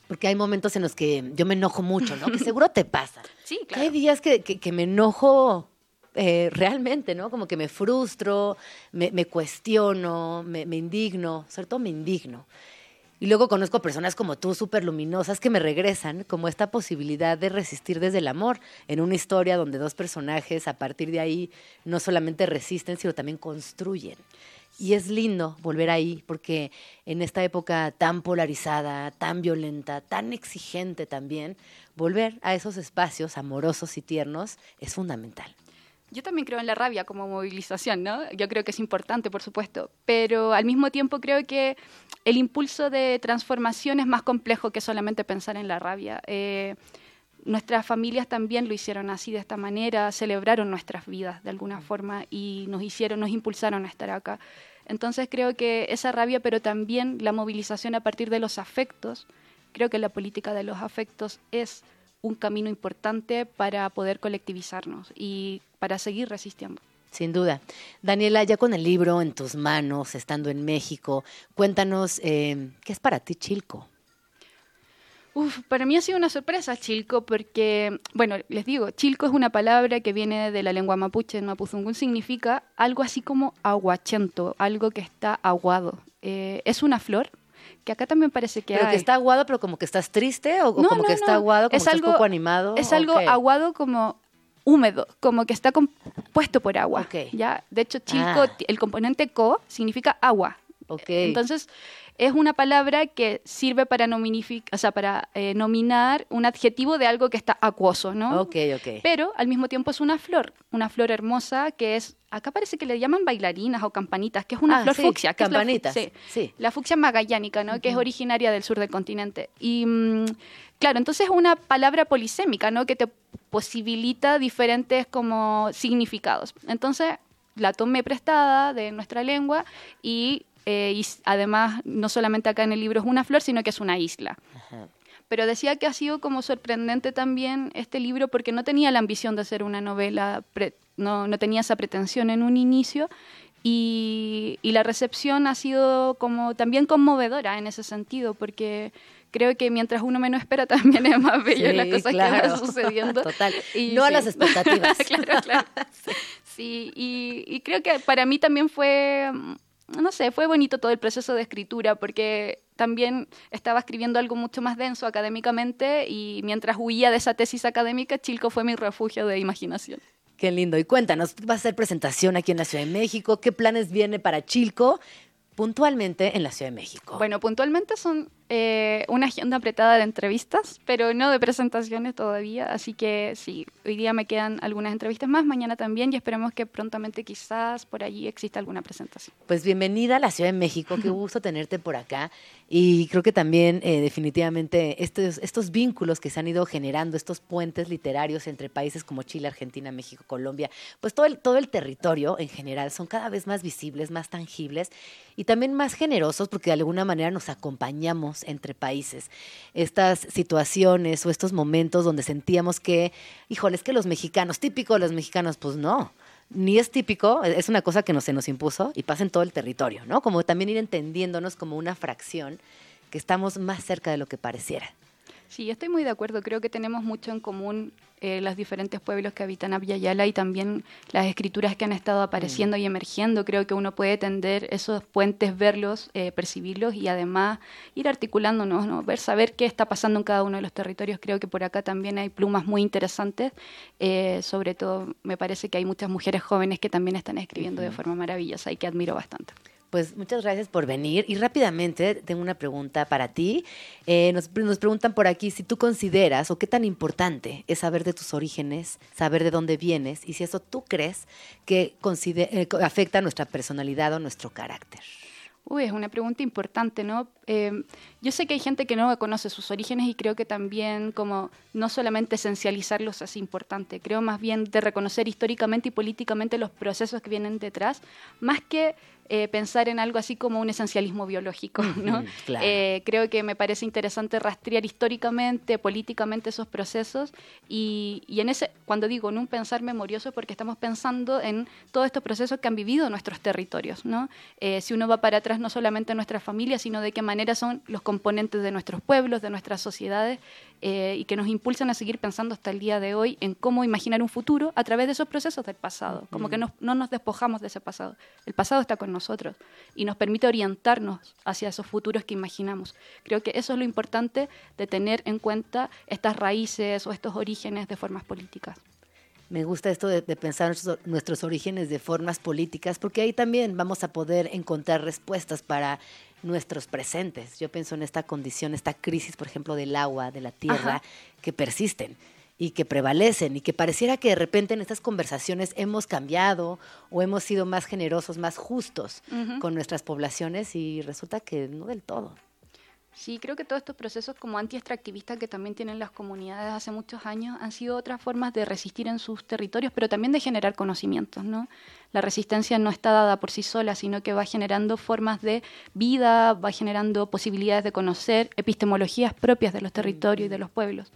Porque hay momentos en los que yo me enojo mucho, ¿no? Que seguro te pasa. Sí, Que hay días que, que- que me enojo eh, realmente, ¿no? Como que me frustro, me, me cuestiono, me, me indigno, sobre todo me indigno. Y luego conozco personas como tú, súper luminosas, que me regresan como esta posibilidad de resistir desde el amor en una historia donde dos personajes a partir de ahí no solamente resisten, sino también construyen. Y es lindo volver ahí porque en esta época tan polarizada, tan violenta, tan exigente también, volver a esos espacios amorosos y tiernos es fundamental. Yo también creo en la rabia como movilización, ¿no? Yo creo que es importante, por supuesto, pero al mismo tiempo creo que el impulso de transformación es más complejo que solamente pensar en la rabia. Eh, nuestras familias también lo hicieron así, de esta manera, celebraron nuestras vidas de alguna forma y nos hicieron, nos impulsaron a estar acá. Entonces creo que esa rabia, pero también la movilización a partir de los afectos, creo que la política de los afectos es un camino importante para poder colectivizarnos y para seguir resistiendo. Sin duda. Daniela, ya con el libro en tus manos, estando en México, cuéntanos eh, qué es para ti Chilco. Uf, para mí ha sido una sorpresa Chilco porque, bueno, les digo, Chilco es una palabra que viene de la lengua mapuche, en Mapuzungún significa algo así como aguachento, algo que está aguado. Eh, es una flor que acá también parece que Pero hay. que está aguado, pero como que estás triste o, o No, como no, que está aguado, como Es estás algo- poco animado. Es ¿o algo aguado como húmedo, como que está compuesto por agua. ¿ya? De hecho, Chilco, Ah. el componente co significa agua. Ok. Entonces, es una palabra que sirve para, o sea, para eh, nominar un adjetivo de algo que está acuoso, ¿no? Ok, ok. Pero al mismo tiempo es una flor, una flor hermosa que es, acá parece que le llaman bailarinas o campanitas, que es una Ah, flor sí, fucsia. Que es la fu- campanitas, sí, la fucsia magallánica, ¿no? Que es originaria del sur del continente. Y mm, claro, entonces es una palabra polisémica, ¿no? Que te posibilita diferentes como significados. Entonces la tomé prestada de nuestra lengua y, eh, y además no solamente acá en el libro es una flor, sino que es una isla. Pero decía que ha sido como sorprendente también este libro porque no tenía la ambición de hacer una novela, pre- no, no tenía esa pretensión en un inicio y, y la recepción ha sido como también conmovedora en ese sentido porque creo que mientras uno menos espera también es más bello Sí, las cosas que claro. van sucediendo. Total. Y No a sí. las expectativas. claro, claro. Sí, y, y creo que para mí también fue, no sé, fue bonito todo el proceso de escritura, porque también estaba escribiendo algo mucho más denso académicamente y mientras huía de esa tesis académica, Chilco fue mi refugio de imaginación. Qué lindo. Y cuéntanos, ¿vas a hacer presentación aquí en la Ciudad de México? ¿Qué planes viene para Chilco puntualmente en la Ciudad de México? Bueno, puntualmente son eh, una agenda apretada de entrevistas, pero no de presentaciones todavía, así que sí, hoy día me quedan algunas entrevistas más, mañana también y esperemos que prontamente quizás por allí exista alguna presentación. Pues bienvenida a la Ciudad de México, qué gusto tenerte por acá. Y creo que también eh, definitivamente estos, estos vínculos que se han ido generando, estos puentes literarios entre países como Chile, Argentina, México, Colombia, pues todo el, todo el territorio en general son cada vez más visibles, más tangibles y también más generosos porque de alguna manera nos acompañamos entre países. Estas situaciones o estos momentos donde sentíamos que, híjole, es que los mexicanos, típico de los mexicanos, pues no ni es típico, es una cosa que no se nos impuso y pasa en todo el territorio, ¿no? Como también ir entendiéndonos como una fracción que estamos más cerca de lo que pareciera. Sí, estoy muy de acuerdo. Creo que tenemos mucho en común eh, los diferentes pueblos que habitan Abya Yala y también las escrituras que han estado apareciendo y emergiendo. Creo que uno puede tender esos puentes, verlos, eh, percibirlos y además ir articulándonos, ¿no? ver, saber qué está pasando en cada uno de los territorios. Creo que por acá también hay plumas muy interesantes. Eh, sobre todo, me parece que hay muchas mujeres jóvenes que también están escribiendo de forma maravillosa y que admiro bastante. Pues muchas gracias por venir. Y rápidamente tengo una pregunta para ti. Eh, nos, nos preguntan por aquí si tú consideras o qué tan importante es saber de tus orígenes, saber de dónde vienes y si eso tú crees que eh, afecta nuestra personalidad o nuestro carácter. Uy, es una pregunta importante, ¿no? Eh, yo sé que hay gente que no conoce sus orígenes y creo que también como no solamente esencializarlos es importante, creo más bien de reconocer históricamente y políticamente los procesos que vienen detrás, más que eh, pensar en algo así como un esencialismo biológico, ¿no? Claro. Eh, creo que me parece interesante rastrear históricamente, políticamente esos procesos y, y en ese, cuando digo en un pensar memorioso, porque estamos pensando en todos estos procesos que han vivido nuestros territorios, ¿no? Eh, si uno va para atrás, no solamente en nuestra familia, sino de qué manera son los componentes de nuestros pueblos, de nuestras sociedades, eh, y que nos impulsan a seguir pensando hasta el día de hoy en cómo imaginar un futuro a través de esos procesos del pasado, como que no, no nos despojamos de ese pasado. El pasado está con nosotros y nos permite orientarnos hacia esos futuros que imaginamos. Creo que eso es lo importante de tener en cuenta estas raíces o estos orígenes de formas políticas. Me gusta esto de, de pensar nuestros, nuestros orígenes de formas políticas, porque ahí también vamos a poder encontrar respuestas para nuestros presentes. Yo pienso en esta condición, esta crisis, por ejemplo, del agua, de la tierra, Ajá. que persisten y que prevalecen y que pareciera que de repente en estas conversaciones hemos cambiado o hemos sido más generosos, más justos con nuestras poblaciones y resulta que no del todo. Sí, creo que todos estos procesos como anti-extractivistas que también tienen las comunidades hace muchos años han sido otras formas de resistir en sus territorios, pero también de generar conocimientos, ¿no? La resistencia no está dada por sí sola, sino que va generando formas de vida, va generando posibilidades de conocer epistemologías propias de los territorios y de los pueblos.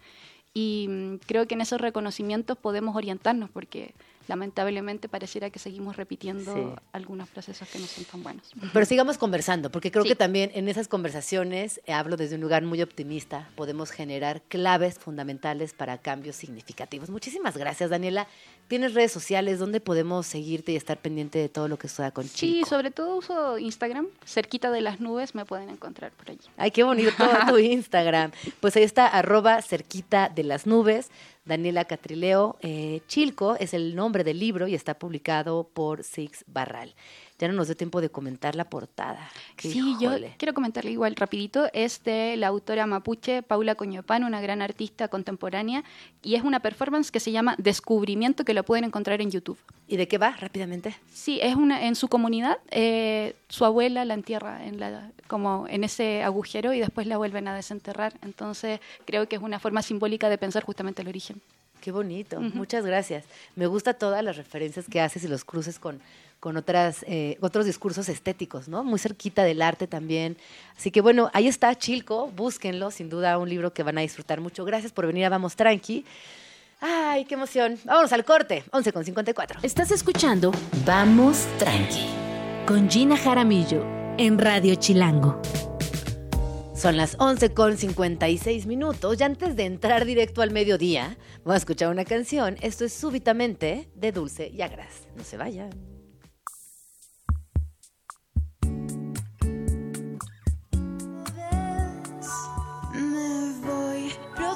Y mm, creo que en esos reconocimientos podemos orientarnos, porque lamentablemente pareciera que seguimos repitiendo Sí. algunos procesos que no son tan buenos. Pero sigamos conversando, porque creo Sí. que también en esas conversaciones, eh, hablo desde un lugar muy optimista, podemos generar claves fundamentales para cambios significativos. Muchísimas gracias, Daniela. ¿Tienes redes sociales donde podemos seguirte y estar pendiente de todo lo que suceda con Sí, Chico? sobre todo uso Instagram, cerquita de las nubes me pueden encontrar por allí. Ay, qué bonito todo tu Instagram. Pues ahí está, arroba cerquita de las nubes, Daniela Catrileo. Eh, Chilco es el nombre del libro y está publicado por Six Barral. Ya no nos dio tiempo de comentar la portada. Sí, yo quiero comentarle igual rapidito. Es de la autora mapuche Paula Coñopan, una gran artista contemporánea, y es una performance que se llama Descubrimiento, que lo pueden encontrar en YouTube. ¿Y de qué va rápidamente? Sí, es una en su comunidad. eh, su abuela la entierra en la, como en ese agujero y después la vuelven a desenterrar. Entonces creo que es una forma simbólica de pensar justamente el origen. Qué bonito, muchas gracias. Me gusta todas las referencias que haces y los cruces con, con otras, eh, otros discursos estéticos, ¿no? Muy cerquita del arte también. Así que bueno, ahí está Chilco, búsquenlo, sin duda un libro que van a disfrutar mucho. Gracias por venir a Vamos Tranqui. Ay, qué emoción. Vámonos al corte, 11 con 54. Estás escuchando Vamos Tranqui con Gina Jaramillo en Radio Chilango. Son las 11 con 56 minutos y antes de entrar directo al mediodía, voy a escuchar una canción. Esto es Súbitamente de Dulce y Agras. No se vayan.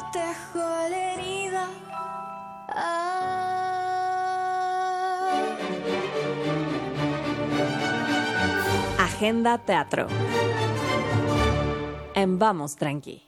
Protejo la herida. Ah. Agenda Teatro. En Vamos Tranqui.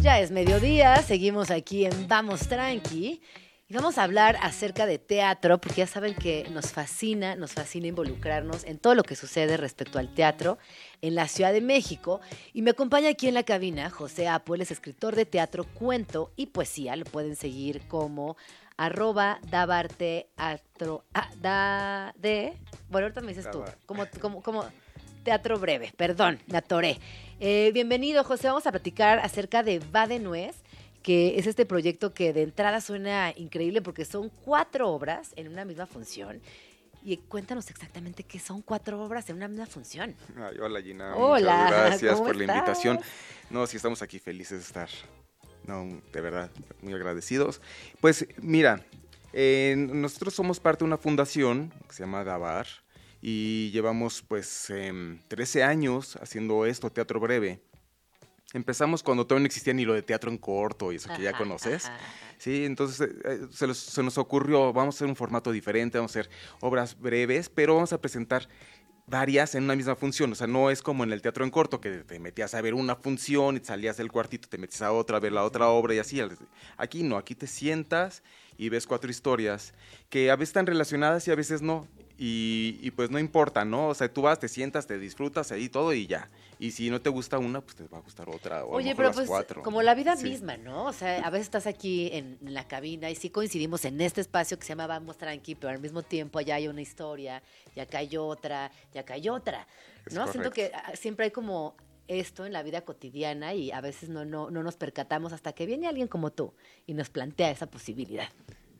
Ya es mediodía, seguimos aquí en Vamos Tranqui y vamos a hablar acerca de teatro, porque ya saben que nos fascina, nos fascina involucrarnos en todo lo que sucede respecto al teatro en la Ciudad de México. Y me acompaña aquí en la cabina José Apo, él es escritor de teatro, cuento y poesía. Lo pueden seguir como arroba dabarteatro, ah, da, de, bueno, ahorita me dices tú, como, como, como teatro breve, perdón, me atoré. Eh, bienvenido, José. Vamos a platicar acerca de Va de Nuez, que es este proyecto que de entrada suena increíble porque son cuatro obras en una misma función. Y cuéntanos exactamente qué son cuatro obras en una misma función. Ay, hola Gina, Hola, muchas gracias ¿cómo por la invitación. No, sí estamos aquí felices de estar. No, de verdad, muy agradecidos. Pues mira, eh, nosotros somos parte de una fundación que se llama Dabar y llevamos pues em, 13 años haciendo esto, teatro breve. Empezamos cuando todavía no existía ni lo de teatro en corto y eso que ya conoces. ajá. Sí, entonces eh, eh, se, los- se nos ocurrió, vamos a hacer un formato diferente, vamos a hacer obras breves, pero vamos a presentar varias en una misma función. O sea, no es como en el teatro en corto, que te metías a ver una función y salías del cuartito, te metías a otra, a ver la otra obra y así. Aquí no, aquí te sientas y ves cuatro historias que a veces están relacionadas y a veces no. Y, y pues no importa, ¿no? O sea, tú vas, te sientas, te disfrutas ahí todo y ya. Y si no te gusta una, pues te va a gustar otra. O a lo Oye, mejor pero las pues cuatro. como la vida Sí. misma, ¿no? O sea, a veces estás aquí en la cabina y sí coincidimos en este espacio que se llama Vamos Tranqui, pero al mismo tiempo allá hay una historia, y acá hay otra, y acá hay otra, Es ¿no? Siento que ah, siempre hay como esto en la vida cotidiana y a veces no, no, no nos percatamos hasta que viene alguien como tú y nos plantea esa posibilidad.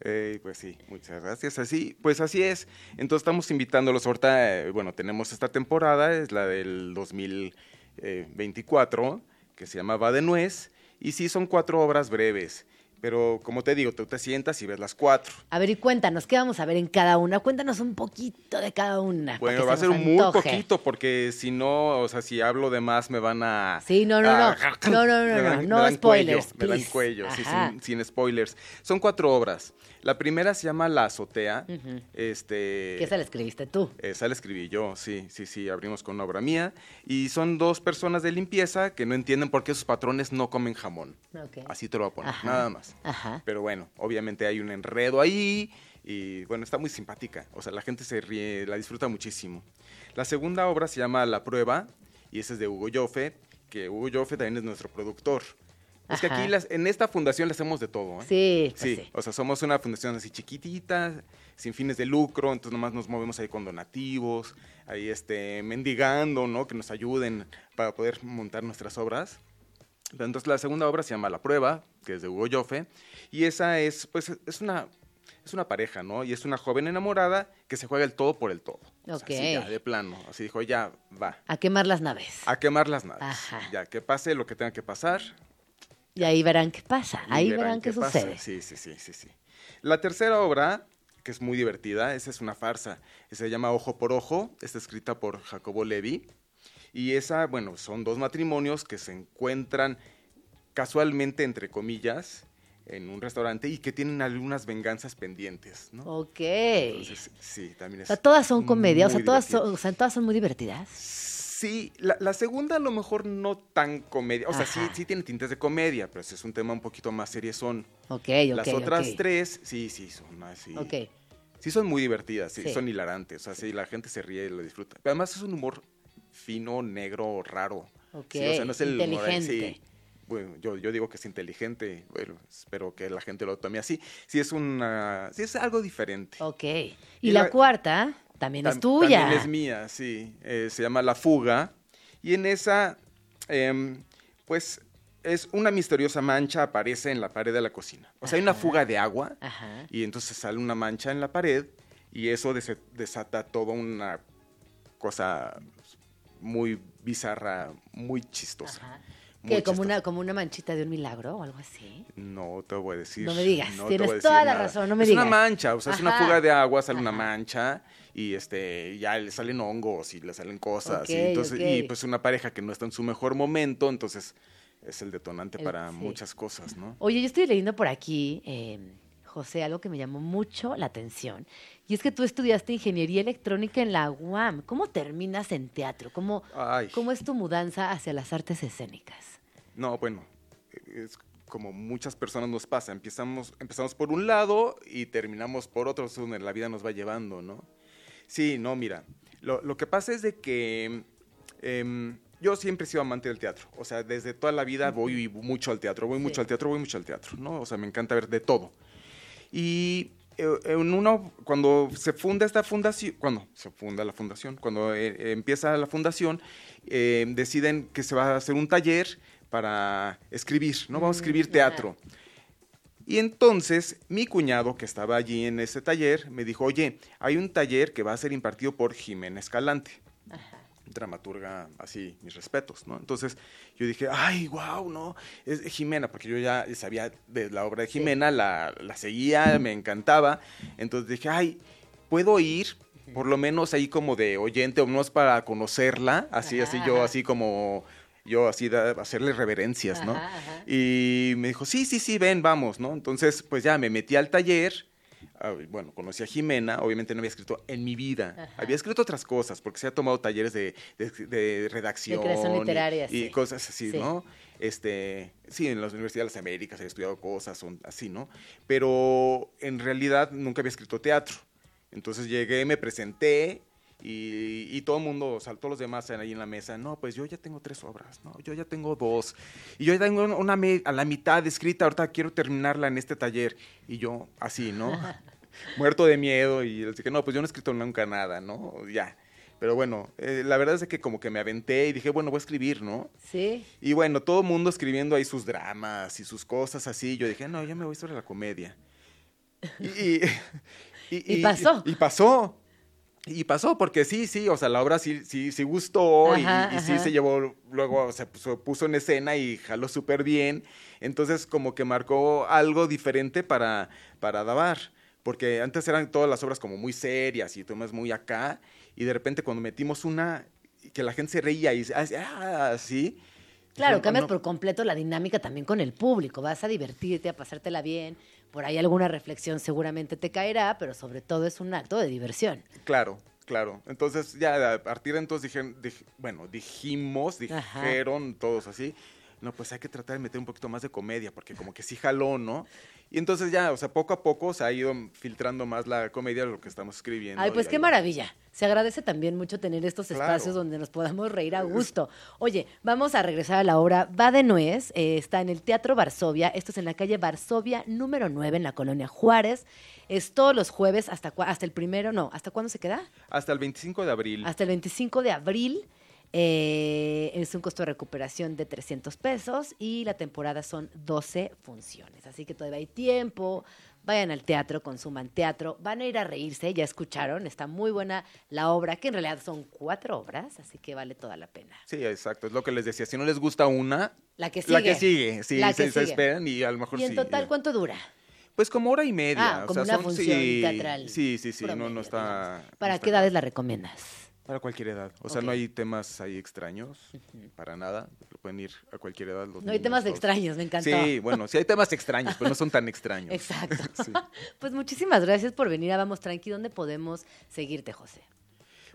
Eh, pues sí, muchas gracias. Así, pues así es. Entonces estamos invitándolos ahorita, eh, bueno, tenemos esta temporada, es la del 2024, que se llama Va de Nuez, y sí son cuatro obras breves, pero como te digo, tú te sientas y ves las cuatro. A ver, y cuéntanos, ¿qué vamos a ver en cada una? Cuéntanos un poquito de cada una. Bueno, va a se ser muy poquito, porque si no, o sea, si hablo de más me van a... Sí, no, no, no. a- No, no, no, me no, dan- no spoilers, Cuello, me dan cuello, sí, sin, sin spoilers. Son cuatro obras. La primera se llama La Azotea. Ujú. este, Que esa la escribiste tú. Esa la escribí yo, sí, sí, sí, abrimos con una obra mía. Y son dos personas de limpieza que no entienden por qué sus patrones no comen jamón. Ok. Así te lo voy a poner, Ajá. nada más. Ajá. Pero bueno, obviamente hay un enredo ahí y bueno, está muy simpática. O sea, la gente se ríe, la disfruta muchísimo. La segunda obra se llama La Prueba y esa es de Hugo Joffe, que Hugo Joffe también es nuestro productor. Es que Ajá. aquí las- en esta fundación le hacemos de todo. ¿eh? Sí, pues Sí, sí. o sea, somos una fundación así chiquitita, sin fines de lucro, entonces nomás nos movemos ahí con donativos, ahí este, mendigando, ¿no? Que nos ayuden para poder montar nuestras obras. Entonces la segunda obra se llama La Prueba, que es de Hugo Joffe, y esa es, pues, es una, es una pareja, ¿no? Y es una joven enamorada que se juega el todo por el todo. O sea, así Ok. ya, de plano. Así dijo, ya, va. A quemar las naves. A quemar las naves. Ajá. Ya, que pase lo que tenga que pasar, Y ahí verán qué pasa. y Ahí verán, qué, pasa. sucede. Sí, sí, sí, sí, sí. La tercera obra, que es muy divertida, esa es una farsa, se llama Ojo por Ojo, está escrita por Jacobo Levi. Y esa, bueno, son dos matrimonios que se encuentran casualmente, entre comillas, en un restaurante y que tienen algunas venganzas pendientes, ¿no? Ok. Entonces, sí, también o es sea, todas son comedia, o sea, todas son, o sea, todas son muy divertidas. Sí, la, la segunda a lo mejor no tan comedia, o sea, sí, sí tiene tintes de comedia, pero ese es un tema un poquito más seriezón. Ok, ok. Las otras tres, sí, sí, son así. Ok. Sí son muy divertidas, sí, Sí. son hilarantes, o sea, sí, la gente se ríe y lo disfruta. Pero además es un humor fino, negro, raro. Sí, o sea, no es el inteligente. sí. Bueno, yo, yo digo que es inteligente, bueno, espero que la gente lo tome así. Sí es una, sí es algo diferente. Ok. Y, Y la, la- cuarta también es tuya. También es mía, sí. Eh, se llama La Fuga. Y en esa, em, pues, es una misteriosa mancha aparece en la pared de la cocina. O sea, hay una fuga de agua Ajá. y entonces sale una mancha en la pared y eso dese- desata toda una cosa muy bizarra, muy chistosa. Ajá. Que como una, como una manchita de un milagro o algo así. No te voy a decir. No me digas, te tienes toda la nada. razón, no me es digas. una mancha, o sea, es una fuga de agua, sale una mancha y este ya le salen hongos y le salen cosas. Y, entonces, y pues una pareja que no está en su mejor momento, entonces es el detonante El- para sí. muchas cosas, ¿no? Oye, yo estoy leyendo por aquí, eh, José, algo que me llamó mucho la atención. Y es que tú estudiaste ingeniería electrónica en la UAM. ¿Cómo terminas en teatro? ¿Cómo, Ay. cómo es tu mudanza hacia las artes escénicas? No, bueno, es como muchas personas nos pasa. Empezamos, empezamos por un lado y terminamos por otro, es donde la vida nos va llevando, ¿no? Sí, no, mira, lo, lo que pasa es de que em, yo siempre he sido amante del teatro. O sea, desde toda la vida voy mucho al teatro, voy Sí. mucho al teatro, voy mucho al teatro, ¿no? O sea, me encanta ver de todo. Y en uno, cuando se funda esta fundación, cuando se funda la fundación, cuando eh, empieza la fundación, eh, deciden que se va a hacer un taller para escribir, ¿no? Vamos a escribir Mm, teatro. Y entonces mi cuñado, que estaba allí en ese taller, me dijo, oye, hay un taller que va a ser impartido por Jimena Escalante dramaturga, así, mis respetos, ¿no? Entonces yo dije, ay, wow, ¿no? Es Jimena, porque yo ya sabía de la obra de Jimena, la, la seguía, me encantaba. Entonces dije, ay, ¿puedo ir? Por lo menos ahí como de oyente, o menos para conocerla, así, así Ajá, yo, así como yo, así, da- hacerle reverencias, ¿no? Ajá. Y me dijo, sí, sí, sí, ven, vamos, ¿no? Entonces, pues ya me metí al taller. Ah, Bueno, conocí a Jimena, obviamente no había escrito en mi vida. Ajá. Había escrito otras cosas, porque se ha tomado talleres de, de- de redacción. creación y- literaria, y, sí. cosas así, Sí. ¿no? Este, sí, en las universidades de las Américas he estudiado cosas son así, ¿no? Pero en realidad nunca había escrito teatro. Entonces llegué, me presenté y, y todo el mundo, o sea, todos los demás ahí en la mesa, no, pues yo ya tengo tres obras, no, yo ya tengo dos. Y yo ya tengo una, a la mitad escrita, ahorita quiero terminarla en este taller. Y yo, así, ¿no? Muerto de miedo y les dije, no, pues yo no he escrito nunca nada, ¿no? Ya. Pero bueno, eh, la verdad es que como que me aventé y dije, bueno, voy a escribir, ¿no? Sí. Y bueno, todo el mundo escribiendo ahí sus dramas y sus cosas así. Yo dije, no, yo me voy sobre la comedia. Y, y, Y pasó. Y, pasó. Y pasó, porque sí, sí, o sea, la obra sí, sí, sí gustó y- Ajá, y, sí ajá. se llevó, luego se puso, puso en escena y jaló súper bien. Entonces, como que marcó algo diferente para, para Dabar. Porque antes eran todas las obras como muy serias y temas muy acá. Y de repente cuando metimos una que la gente se reía y ah, así. Claro, dije, cambias "No, por completo la dinámica también con el público. Vas a divertirte, a pasártela bien. Por ahí alguna reflexión seguramente te caerá, pero sobre todo es un acto de diversión. Claro, claro. Entonces, ya a partir de entonces dije, dij- bueno, dijimos, Ajá. dijeron todos así, no, pues hay que tratar de meter un poquito más de comedia, porque como que sí jaló, ¿no? Y entonces ya, o sea, poco a poco se ha ido filtrando más la comedia de lo que estamos escribiendo. Ay, pues qué ahí maravilla. Se agradece también mucho tener estos Claro. espacios donde nos podamos reír a gusto. Oye, vamos a regresar a la obra Va de Nuez. eh, está en el Teatro Varsovia. Esto es en la calle Varsovia número 9 en la colonia Juárez. Es todos los jueves hasta, hasta el primero, no, ¿hasta cuándo se queda? Hasta el 25 de abril. Hasta el 25 de abril. Eh, es un costo de recuperación de 300 pesos y la temporada son 12 funciones. Así que todavía hay tiempo. Vayan al teatro, consuman teatro. Van a ir a reírse, ya escucharon. Está muy buena la obra, que en realidad son cuatro obras, así que vale toda la pena. Sí, exacto, es lo que les decía. Si no les gusta una, La que sigue. la que sigue, sí, La se, que se sigue. esperan y a lo mejor ¿Y en sí. total cuánto dura? Pues como hora y media. Ah, o como sea, una son- función sí, teatral Sí, sí, sí, no, no está... ¿Para no qué edades la recomiendas? Para cualquier edad. O sea, no hay temas ahí extraños, para nada. Pueden ir a cualquier edad. Los no hay temas extraños, me encantó. Sí, bueno, sí hay temas extraños, pero no son tan extraños. Exacto. Sí. Pues muchísimas gracias por venir a Vamos Tranqui. ¿Dónde podemos seguirte, José?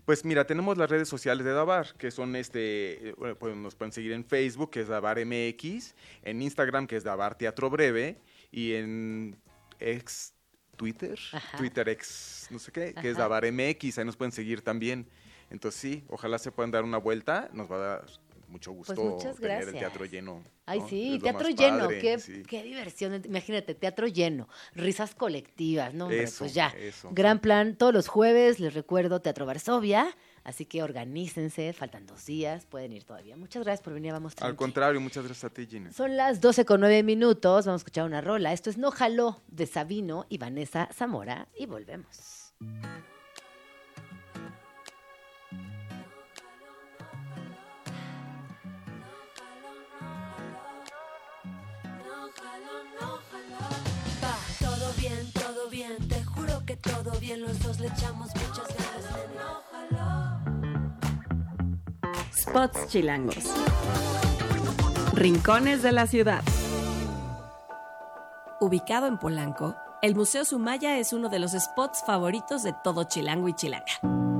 Pues mira, tenemos las redes sociales de Dabar, que son este, eh, bueno, pues nos pueden seguir en Facebook, que es Dabar MX, en Instagram, que es Dabar Teatro Breve, y en ex Twitter, Ajá. Twitter ex, no sé qué, que es. Dabar MX, ahí nos pueden seguir también. Entonces sí, ojalá se puedan dar una vuelta, nos va a dar mucho gusto Pues tener el teatro lleno. Ay, sí, Es teatro lleno, padre, qué, sí. qué diversión. Imagínate, teatro lleno, risas colectivas, ¿no? Hombre, Eso, pues ya. eso. Gran plan, todos los jueves, les recuerdo, Teatro Varsovia, así que organícense, faltan dos días, pueden ir todavía. Muchas gracias por venir a Vamos Al Tranqui. contrario, muchas gracias a ti, Gina. Son las 12 con 9 minutos, vamos a escuchar una rola. Esto es No Jaló de Sabino y Vanessa Zamora y volvemos. Que todo bien, los dos le echamos muchas ganas Spots chilangos. Rincones de la ciudad. Ubicado en Polanco, el Museo Sumaya es uno de los spots favoritos de todo chilango y chilanga.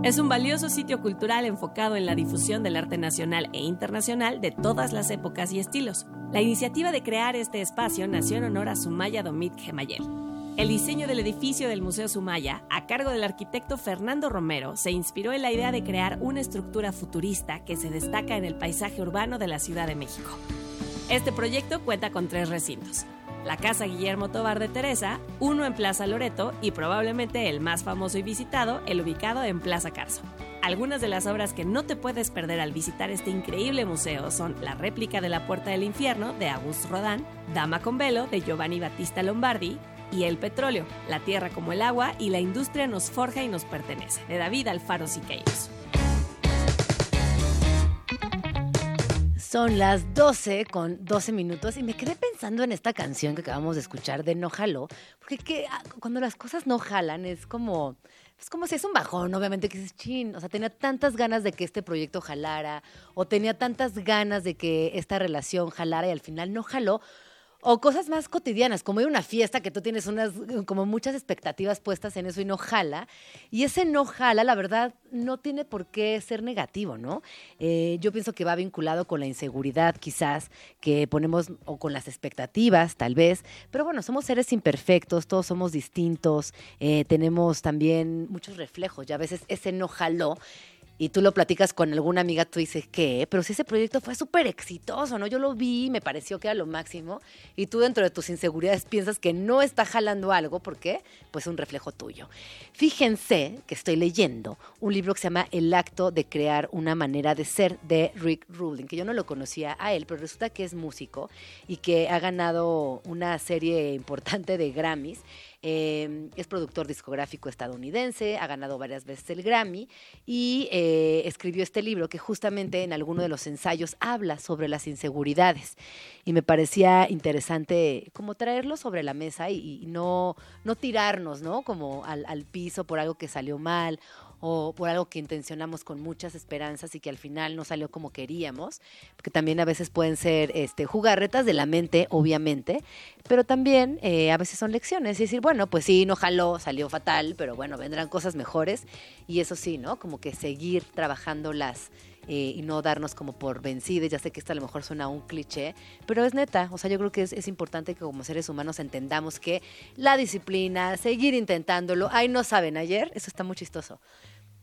Es un valioso sitio cultural enfocado en la difusión del arte nacional e internacional de todas las épocas y estilos. La iniciativa de crear este espacio nació en honor a Sumaya Domit Gemayel. El diseño del edificio del Museo Sumaya, a cargo del arquitecto Fernando Romero, se inspiró en la idea de crear una estructura futurista que se destaca en el paisaje urbano de la Ciudad de México. Este proyecto cuenta con tres recintos. La Casa Guillermo Tobar de Teresa, uno en Plaza Loreto y probablemente el más famoso y visitado, el ubicado en Plaza Carso. Algunas de las obras que no te puedes perder al visitar este increíble museo son la réplica de la Puerta del Infierno de Auguste Rodin, Dama con velo de Giovanni Battista Lombardi y El petróleo, la tierra como el agua y la industria nos forja y nos pertenece, de David Alfaro Siqueiros. Son las 12 con 12 minutos y me quedé pensando en esta canción que acabamos de escuchar de No Jaló, porque que, ah, cuando las cosas no jalan es como, es como si es un bajón, obviamente que dices, chin, o sea, tenía tantas ganas de que este proyecto jalara, o tenía tantas ganas de que esta relación jalara y al final no jaló. O cosas más cotidianas, como ir a una fiesta que tú tienes unas, como muchas expectativas puestas en eso y no jala. Y ese no jala, la verdad, no tiene por qué ser negativo, ¿no? Eh, yo pienso que va vinculado con la inseguridad, quizás, que ponemos, o con las expectativas, tal vez. Pero bueno, somos seres imperfectos, todos somos distintos, eh, tenemos también muchos reflejos. Ya a veces ese no jaló y tú lo platicas con alguna amiga, tú dices, ¿qué? Pero si ese proyecto fue súper exitoso, ¿no? Yo lo vi, me pareció que era lo máximo, y tú dentro de tus inseguridades piensas que no está jalando algo, ¿por qué? Pues un reflejo tuyo. Fíjense que estoy leyendo un libro que se llama El acto de crear una manera de ser de Rick Rubin, que yo no lo conocía a él, pero resulta que es músico y que ha ganado una serie importante de Grammys. Eh, es productor discográfico estadounidense, ha ganado varias veces el Grammy y eh, escribió este libro que justamente en alguno de los ensayos habla sobre las inseguridades. Y me parecía interesante como traerlo sobre la mesa y, y no, no tirarnos, ¿no? Como al, al piso por algo que salió mal o por algo que intencionamos con muchas esperanzas y que al final no salió como queríamos, porque también a veces pueden ser este, jugarretas de la mente, obviamente, pero también eh, a veces son lecciones y decir, bueno, pues sí, no jaló, salió fatal, pero bueno, vendrán cosas mejores y eso sí, ¿no? Como que seguir trabajándolas eh, y no darnos como por vencidas. Ya sé que esto a lo mejor suena un cliché, pero es neta. O sea, yo creo que es, es importante que como seres humanos entendamos que la disciplina, seguir intentándolo, ay, no saben, ayer, eso está muy chistoso.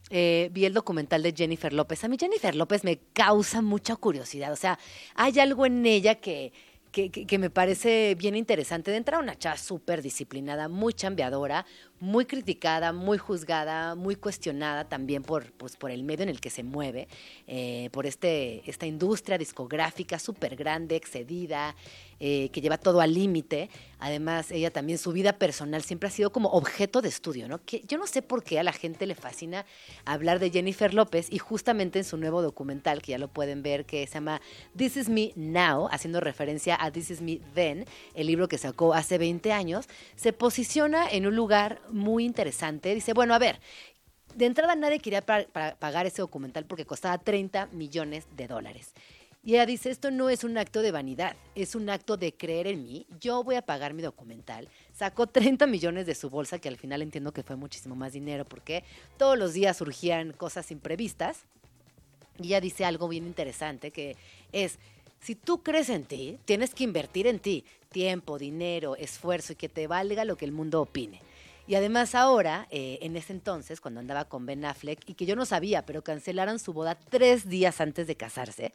Eh, vi el documental de Jennifer López. A mí Jennifer López me causa mucha curiosidad. O sea, hay algo en ella que, que, me parece bien interesante. De entrada, una chava súper disciplinada, muy chambeadora, muy criticada, muy juzgada, muy cuestionada también por, pues, por el medio en el que se mueve, eh, por este, esta industria discográfica súper grande, excedida, eh, que lleva todo al límite. Además, ella también, su vida personal siempre ha sido como objeto de estudio, ¿no? Yo no sé por qué a la gente le fascina hablar de Jennifer López y justamente en su nuevo documental, que ya lo pueden ver, que se llama This Is Me Now, haciendo referencia a This Is Me Then, el libro que sacó hace 20 años, se posiciona en un lugar muy interesante. Dice, bueno, a ver, de entrada nadie quería pa- pa- pagar ese documental porque costaba 30 millones de dólares. Y ella dice, esto no es un acto de vanidad, es un acto de creer en mí. Yo voy a pagar mi documental. Sacó 30 millones de su bolsa, que al final entiendo que fue muchísimo más dinero porque todos los días surgían cosas imprevistas. Y ella dice algo bien interesante que es, si tú crees en ti, tienes que invertir en ti tiempo, dinero, esfuerzo y que te valga lo que el mundo opine. Y además ahora, eh, en ese entonces, cuando andaba con Ben Affleck, y que yo no sabía, pero cancelaron su boda tres días antes de casarse,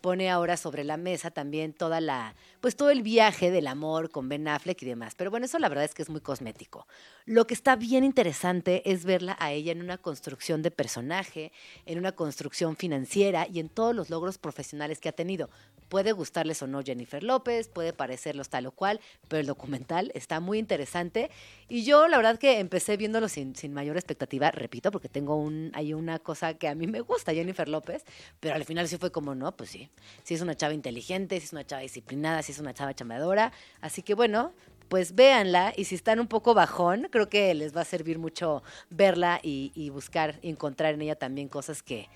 pone ahora sobre la mesa también toda la, pues todo el viaje del amor con Ben Affleck y demás. Pero bueno, eso la verdad es que es muy cosmético. Lo que está bien interesante es verla a ella en una construcción de personaje, en una construcción financiera y en todos los logros profesionales que ha tenido. Puede gustarles o no Jennifer López, puede parecerlos tal o cual, pero el documental está muy interesante. Y yo la verdad que empecé viéndolo sin, sin mayor expectativa, repito, porque tengo un, hay una cosa que a mí me gusta, Jennifer López, pero al final sí fue como, no, pues sí, sí es una chava inteligente, sí es una chava disciplinada, sí es una chava chamadora. Así que bueno, pues véanla y si están un poco bajón, creo que les va a servir mucho verla y, buscar encontrar en ella también cosas que,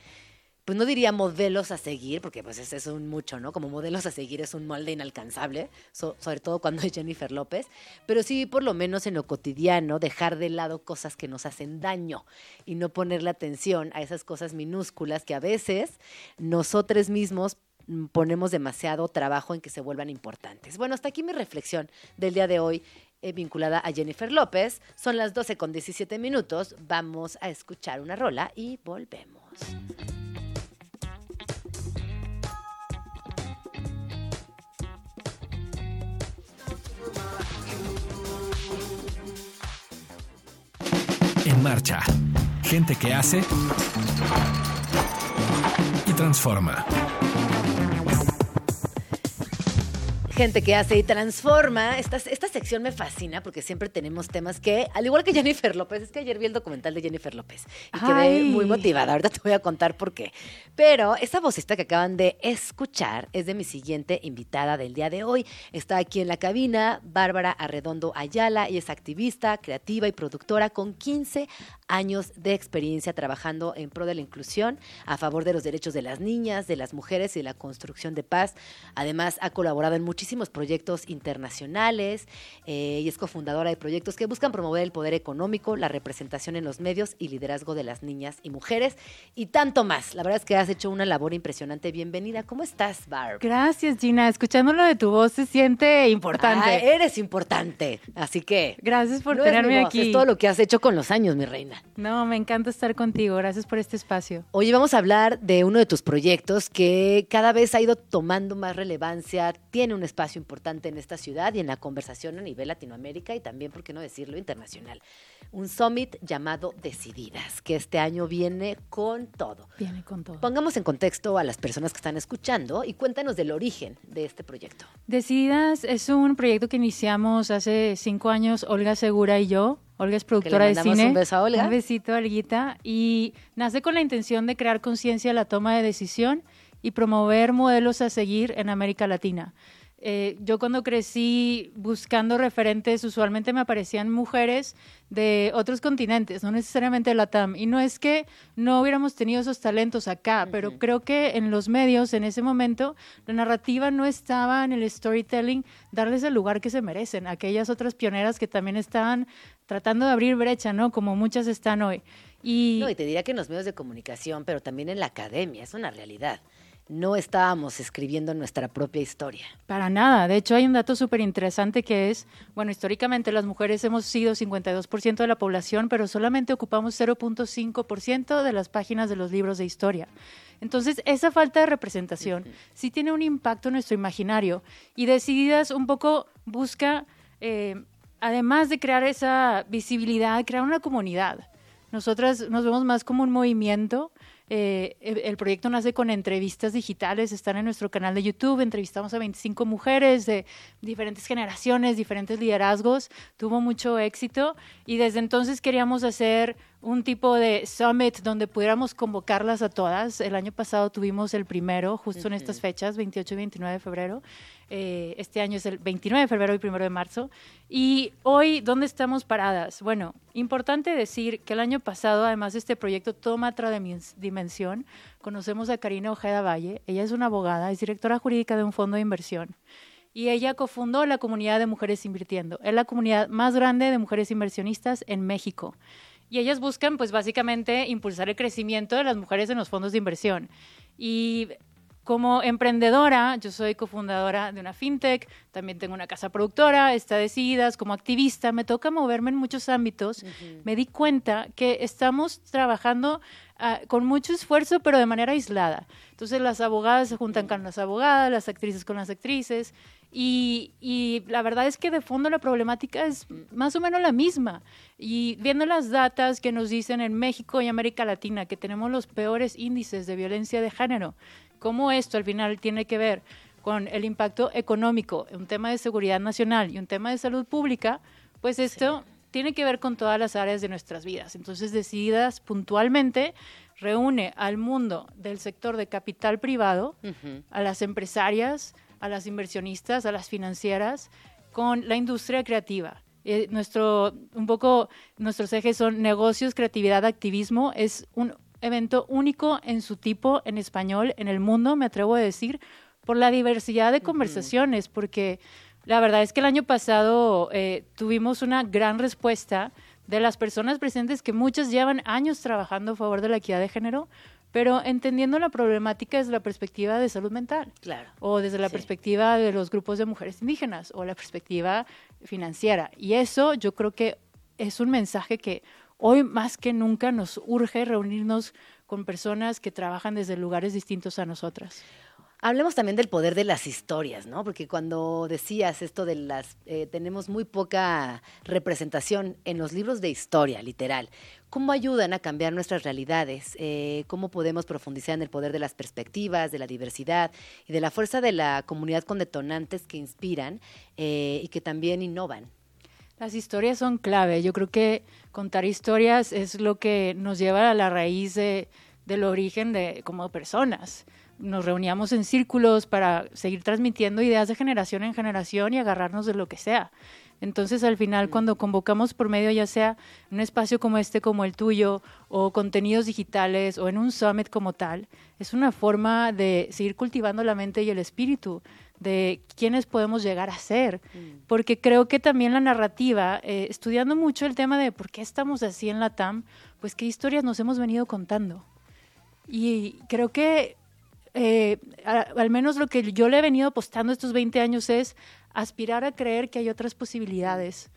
pues no diría modelos a seguir, porque pues ese es un mucho, ¿no? Como modelos a seguir es un molde inalcanzable, so- sobre todo cuando es Jennifer López, pero sí por lo menos en lo cotidiano dejar de lado cosas que nos hacen daño y no ponerle atención a esas cosas minúsculas que a veces nosotros mismos ponemos demasiado trabajo en que se vuelvan importantes. Bueno, hasta aquí mi reflexión del día de hoy eh, vinculada a Jennifer López. Son las 12 con 17 minutos. Vamos a escuchar una rola y volvemos. Marcha. Gente que hace y transforma. Gente que hace y transforma. Esta, esta sección me fascina porque siempre tenemos temas que, al igual que Jennifer López, es que ayer vi el documental de Jennifer López y quedé Ay. muy motivada. Ahorita te voy a contar por qué. Pero esa vocista que acaban de escuchar es de mi siguiente invitada del día de hoy. Está aquí en la cabina Bárbara Arredondo Ayala. Ella es activista, creativa y productora con 15 años de experiencia trabajando en pro de la inclusión, a favor de los derechos de las niñas, de las mujeres y de la construcción de paz. Además, ha colaborado en muchísimos proyectos internacionales eh, y es cofundadora de proyectos que buscan promover el poder económico, la representación en los medios y liderazgo de las niñas y mujeres y tanto más. La verdad es que has hecho una labor impresionante. Bienvenida. ¿Cómo estás, Barb? Gracias, Gina. Escuchándolo de tu voz se siente importante. Ah, eres importante. Así que. Gracias por no es tenerme voz, aquí. Es todo lo que has hecho con los años, mi reina. No, me encanta estar contigo. Gracias por este espacio. Hoy vamos a hablar de uno de tus proyectos que cada vez ha ido tomando más relevancia, tiene un espacio importante en esta ciudad y en la conversación a nivel Latinoamérica y también, por qué no decirlo, internacional. Un summit llamado Decididas, que este año viene con todo. Viene con todo. Pongamos en contexto a las personas que están escuchando y cuéntanos del origen de este proyecto. Decididas es un proyecto que iniciamos hace cinco años, Olga Segura y yo. Olga es productora de cine. un beso a Olga. Un besito, Olguita. Y nace con la intención de crear conciencia de la toma de decisión y promover modelos a seguir en América Latina. Eh, yo cuando crecí buscando referentes, usualmente me aparecían mujeres de otros continentes, no necesariamente de la TAM. Y no es que no hubiéramos tenido esos talentos acá, pero creo que en los medios en ese momento la narrativa no estaba en el storytelling, darles el lugar que se merecen. Aquellas otras pioneras que también estaban tratando de abrir brecha, ¿no? Como muchas están hoy. Y, No, y te diría que en los medios de comunicación, pero también en la academia, es una realidad. No estábamos escribiendo nuestra propia historia. Para nada. De hecho, hay un dato súper interesante que es, bueno, históricamente las mujeres hemos sido 52% de la población, pero solamente ocupamos 0.5% de las páginas de los libros de historia. Entonces, esa falta de representación sí tiene un impacto en nuestro imaginario y Decididas un poco busca, eh, además de crear esa visibilidad, crear una comunidad. Nosotras nos vemos más como un movimiento. Eh, el, proyecto nace con entrevistas digitales, están en nuestro canal de YouTube, entrevistamos a 25 mujeres de diferentes generaciones, diferentes liderazgos, tuvo mucho éxito y desde entonces queríamos hacer un tipo de summit donde pudiéramos convocarlas a todas. El año pasado tuvimos el primero, justo en estas fechas, 28 y 29 de febrero. Eh, este año es el 29 de febrero y 1 de marzo. Y hoy, ¿dónde estamos paradas? Bueno, importante decir que el año pasado, además, este proyecto toma otra dimen- dimensión. Conocemos a Karina Ojeda Valle. Ella es una abogada, es directora jurídica de un fondo de inversión. Y ella cofundó la comunidad de Mujeres Invirtiendo. Es la comunidad más grande de mujeres inversionistas en México. Y ellas buscan, pues básicamente, impulsar el crecimiento de las mujeres en los fondos de inversión. Y como emprendedora, yo soy cofundadora de una fintech, también tengo una casa productora, está Decididas, como activista, me toca moverme en muchos ámbitos. Me di cuenta que estamos trabajando ah, con mucho esfuerzo, pero de manera aislada. Entonces las abogadas se juntan con las abogadas, las actrices con las actrices, y, y la verdad es que de fondo la problemática es más o menos la misma. Y viendo las datas que nos dicen en México y América Latina que tenemos los peores índices de violencia de género, cómo esto al final tiene que ver con el impacto económico, un tema de seguridad nacional y un tema de salud pública, pues esto tiene que ver con todas las áreas de nuestras vidas. Entonces, decididas puntualmente, reúne al mundo del sector de capital privado, a las empresarias, a las inversionistas, a las financieras, con la industria creativa. Eh, nuestro, un poco, nuestros ejes son negocios, creatividad, activismo. Es un evento único en su tipo en español en el mundo, me atrevo a decir, por la diversidad de conversaciones, porque la verdad es que el año pasado eh, tuvimos una gran respuesta de las personas presentes que muchas llevan años trabajando a favor de la equidad de género, pero entendiendo la problemática desde la perspectiva de salud mental. Claro. O desde la Sí. perspectiva de los grupos de mujeres indígenas o la perspectiva financiera. Y eso yo creo que es un mensaje que hoy más que nunca nos urge reunirnos con personas que trabajan desde lugares distintos a nosotras. Hablemos también del poder de las historias, ¿no? Porque cuando decías esto de las, eh, tenemos muy poca representación en los libros de historia, literal. ¿Cómo ayudan a cambiar nuestras realidades? Eh, ¿Cómo podemos profundizar en el poder de las perspectivas, de la diversidad y de la fuerza de la comunidad con detonantes que inspiran eh, y que también innovan? Las historias son clave. Yo creo que contar historias es lo que nos lleva a la raíz de- del origen de como personas. Nos reuníamos en círculos para seguir transmitiendo ideas de generación en generación y agarrarnos de lo que sea. Entonces, al final, cuando convocamos por medio, ya sea un espacio como este, como el tuyo, o contenidos digitales, o en un summit como tal, es una forma de seguir cultivando la mente y el espíritu de quiénes podemos llegar a ser. Porque creo que también la narrativa, eh, estudiando mucho el tema de por qué estamos así en la TAM, pues qué historias nos hemos venido contando. Y creo que eh, a- al menos lo que yo le he venido apostando estos 20 años es aspirar a creer que hay otras posibilidades.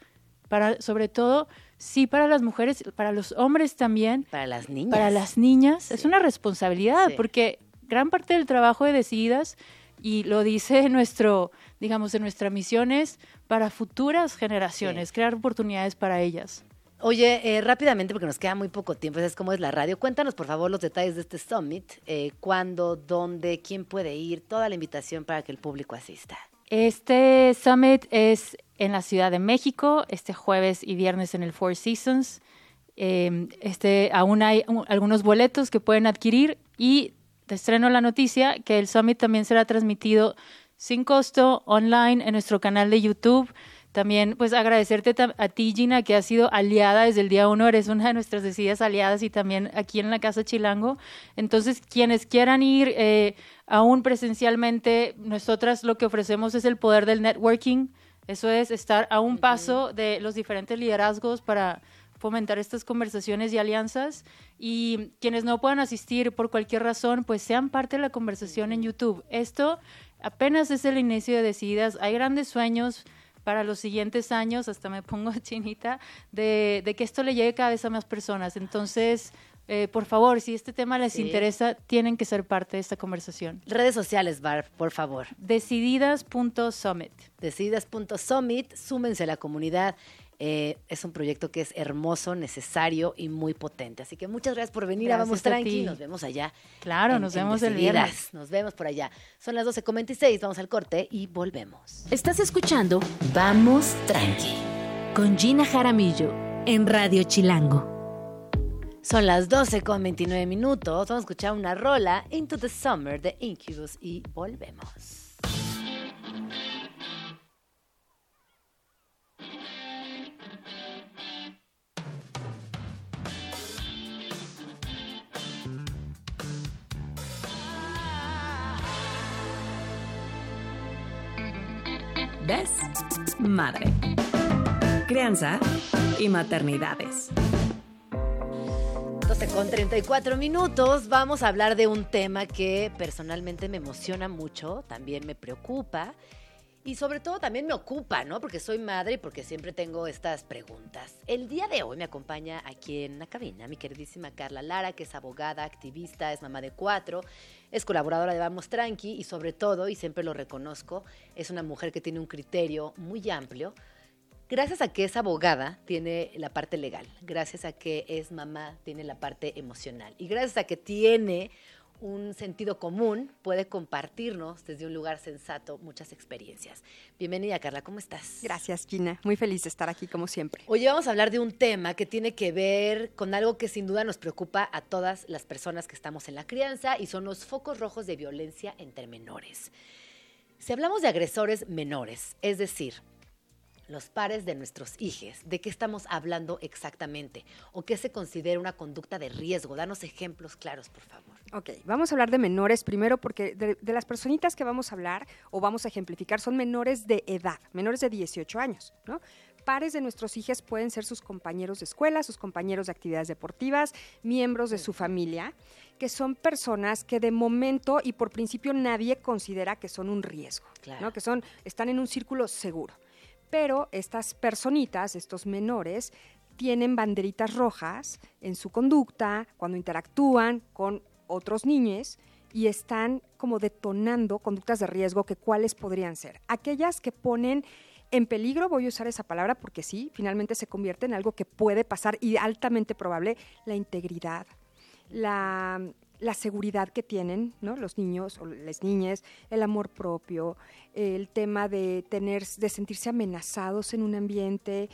Para, sobre todo, sí para las mujeres, para los hombres también. Para las niñas. Para las niñas. Es una responsabilidad, porque gran parte del trabajo de Decididas, y lo dice nuestro, digamos, en nuestra misión es para futuras generaciones, crear oportunidades para ellas. Oye, eh, rápidamente, porque nos queda muy poco tiempo, ¿sabes cómo es la radio? Cuéntanos, por favor, los detalles de este summit, eh, cuándo, dónde, quién puede ir, toda la invitación para que el público asista. Este summit es en la Ciudad de México, este jueves y viernes en el Four Seasons. Eh, este, aún hay un- algunos boletos que pueden adquirir y te estreno la noticia que el summit también será transmitido sin costo online en nuestro canal de YouTube. También, pues, agradecerte a ti, Gina, que has sido aliada desde el día uno. Eres una de nuestras decididas aliadas y también aquí en la Casa Chilango. Entonces, quienes quieran ir eh, aún presencialmente, nosotras lo que ofrecemos es el poder del networking. Eso es estar a un paso de los diferentes liderazgos para fomentar estas conversaciones y alianzas. Y quienes no puedan asistir por cualquier razón, pues sean parte de la conversación en YouTube. Esto apenas es el inicio de Decididas. Hay grandes sueños para los siguientes años, hasta me pongo chinita, de, de que esto le llegue cada vez a más personas. Entonces, eh, por favor, si este tema les Sí. interesa, tienen que ser parte de esta conversación. Redes sociales, Barb, por favor. Decididas.summit. Decididas.summit, súmense a la comunidad. Eh, es un proyecto que es hermoso, necesario y muy potente. Así que muchas gracias por venir a Gracias Vamos a Tranqui. ti. Nos vemos allá. Claro, en- nos en vemos el viernes. Nos vemos por allá. Son las 12.26, vamos al corte y volvemos. Estás escuchando Vamos Tranqui con Gina Jaramillo en Radio Chilango. Son las 12 con 29 minutos. Vamos a escuchar una rola, Into the Summer de Incubus, y volvemos. ¿Ves? Madre. Crianza y maternidades. 12 con 34 minutos. Vamos a hablar de un tema que personalmente me emociona mucho, también me preocupa y sobre todo también me ocupa, ¿no? Porque soy madre y porque siempre tengo estas preguntas. El día de hoy me acompaña aquí en la cabina mi queridísima Carla Lara, que es abogada, activista, es mamá de cuatro, es colaboradora de Vamos Tranqui y sobre todo, y siempre lo reconozco, es una mujer que tiene un criterio muy amplio. Gracias a que es abogada, tiene la parte legal. Gracias a que es mamá, tiene la parte emocional. Y gracias a que tiene un sentido común, puede compartirnos desde un lugar sensato muchas experiencias. Bienvenida, Carla, ¿cómo estás? Gracias, Gina. Muy feliz de estar aquí, como siempre. Hoy vamos a hablar de un tema que tiene que ver con algo que sin duda nos preocupa a todas las personas que estamos en la crianza y son los focos rojos de violencia entre menores. Si hablamos de agresores menores, es decir, los pares de nuestros hijos, ¿de qué estamos hablando exactamente? ¿O qué se considera una conducta de riesgo? Danos ejemplos claros, por favor. Ok, vamos a hablar de menores primero porque de, de las personitas que vamos a hablar o vamos a ejemplificar son menores de edad, menores de 18 años, ¿no? Pares de nuestros hijos pueden ser sus compañeros de escuela, sus compañeros de actividades deportivas, miembros de su familia, que son personas que de momento y por principio nadie considera que son un riesgo, Claro. ¿no? que son, están en un círculo seguro. Pero estas personitas, estos menores, tienen banderitas rojas en su conducta cuando interactúan con otros niños y están como detonando conductas de riesgo que cuáles podrían ser. Aquellas que ponen en peligro, voy a usar esa palabra porque sí, finalmente se convierte en algo que puede pasar y altamente probable, la integridad, la, la seguridad que tienen ¿no? los niños o las niñas, el amor propio, el tema de tener, de sentirse amenazados en un ambiente,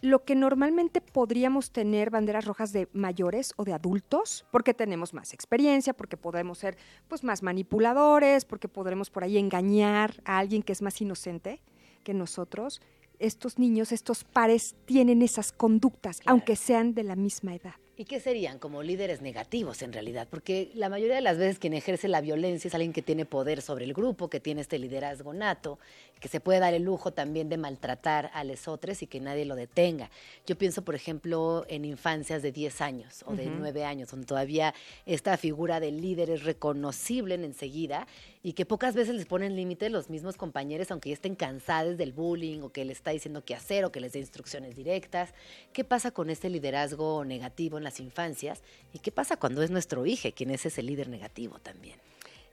lo que normalmente podríamos tener banderas rojas de mayores o de adultos, porque tenemos más experiencia, porque podemos ser pues más manipuladores, porque podremos por ahí engañar a alguien que es más inocente que nosotros. Estos niños, estos pares tienen esas conductas, aunque sean de la misma edad. ¿Y qué serían? Como líderes negativos en realidad, porque la mayoría de las veces quien ejerce la violencia es alguien que tiene poder sobre el grupo, que tiene este liderazgo nato, que se puede dar el lujo también de maltratar a los otros y que nadie lo detenga. Yo pienso, por ejemplo, en infancias de 10 años o de Ujú. 9 años, donde todavía esta figura del líder es reconocible en enseguida y que pocas veces les ponen límite los mismos compañeros, aunque ya estén cansados del bullying o que les está diciendo qué hacer o que les dé instrucciones directas. ¿Qué pasa con este liderazgo negativo en las infancias? ¿Y qué pasa cuando es nuestro hijo quien es ese líder negativo también?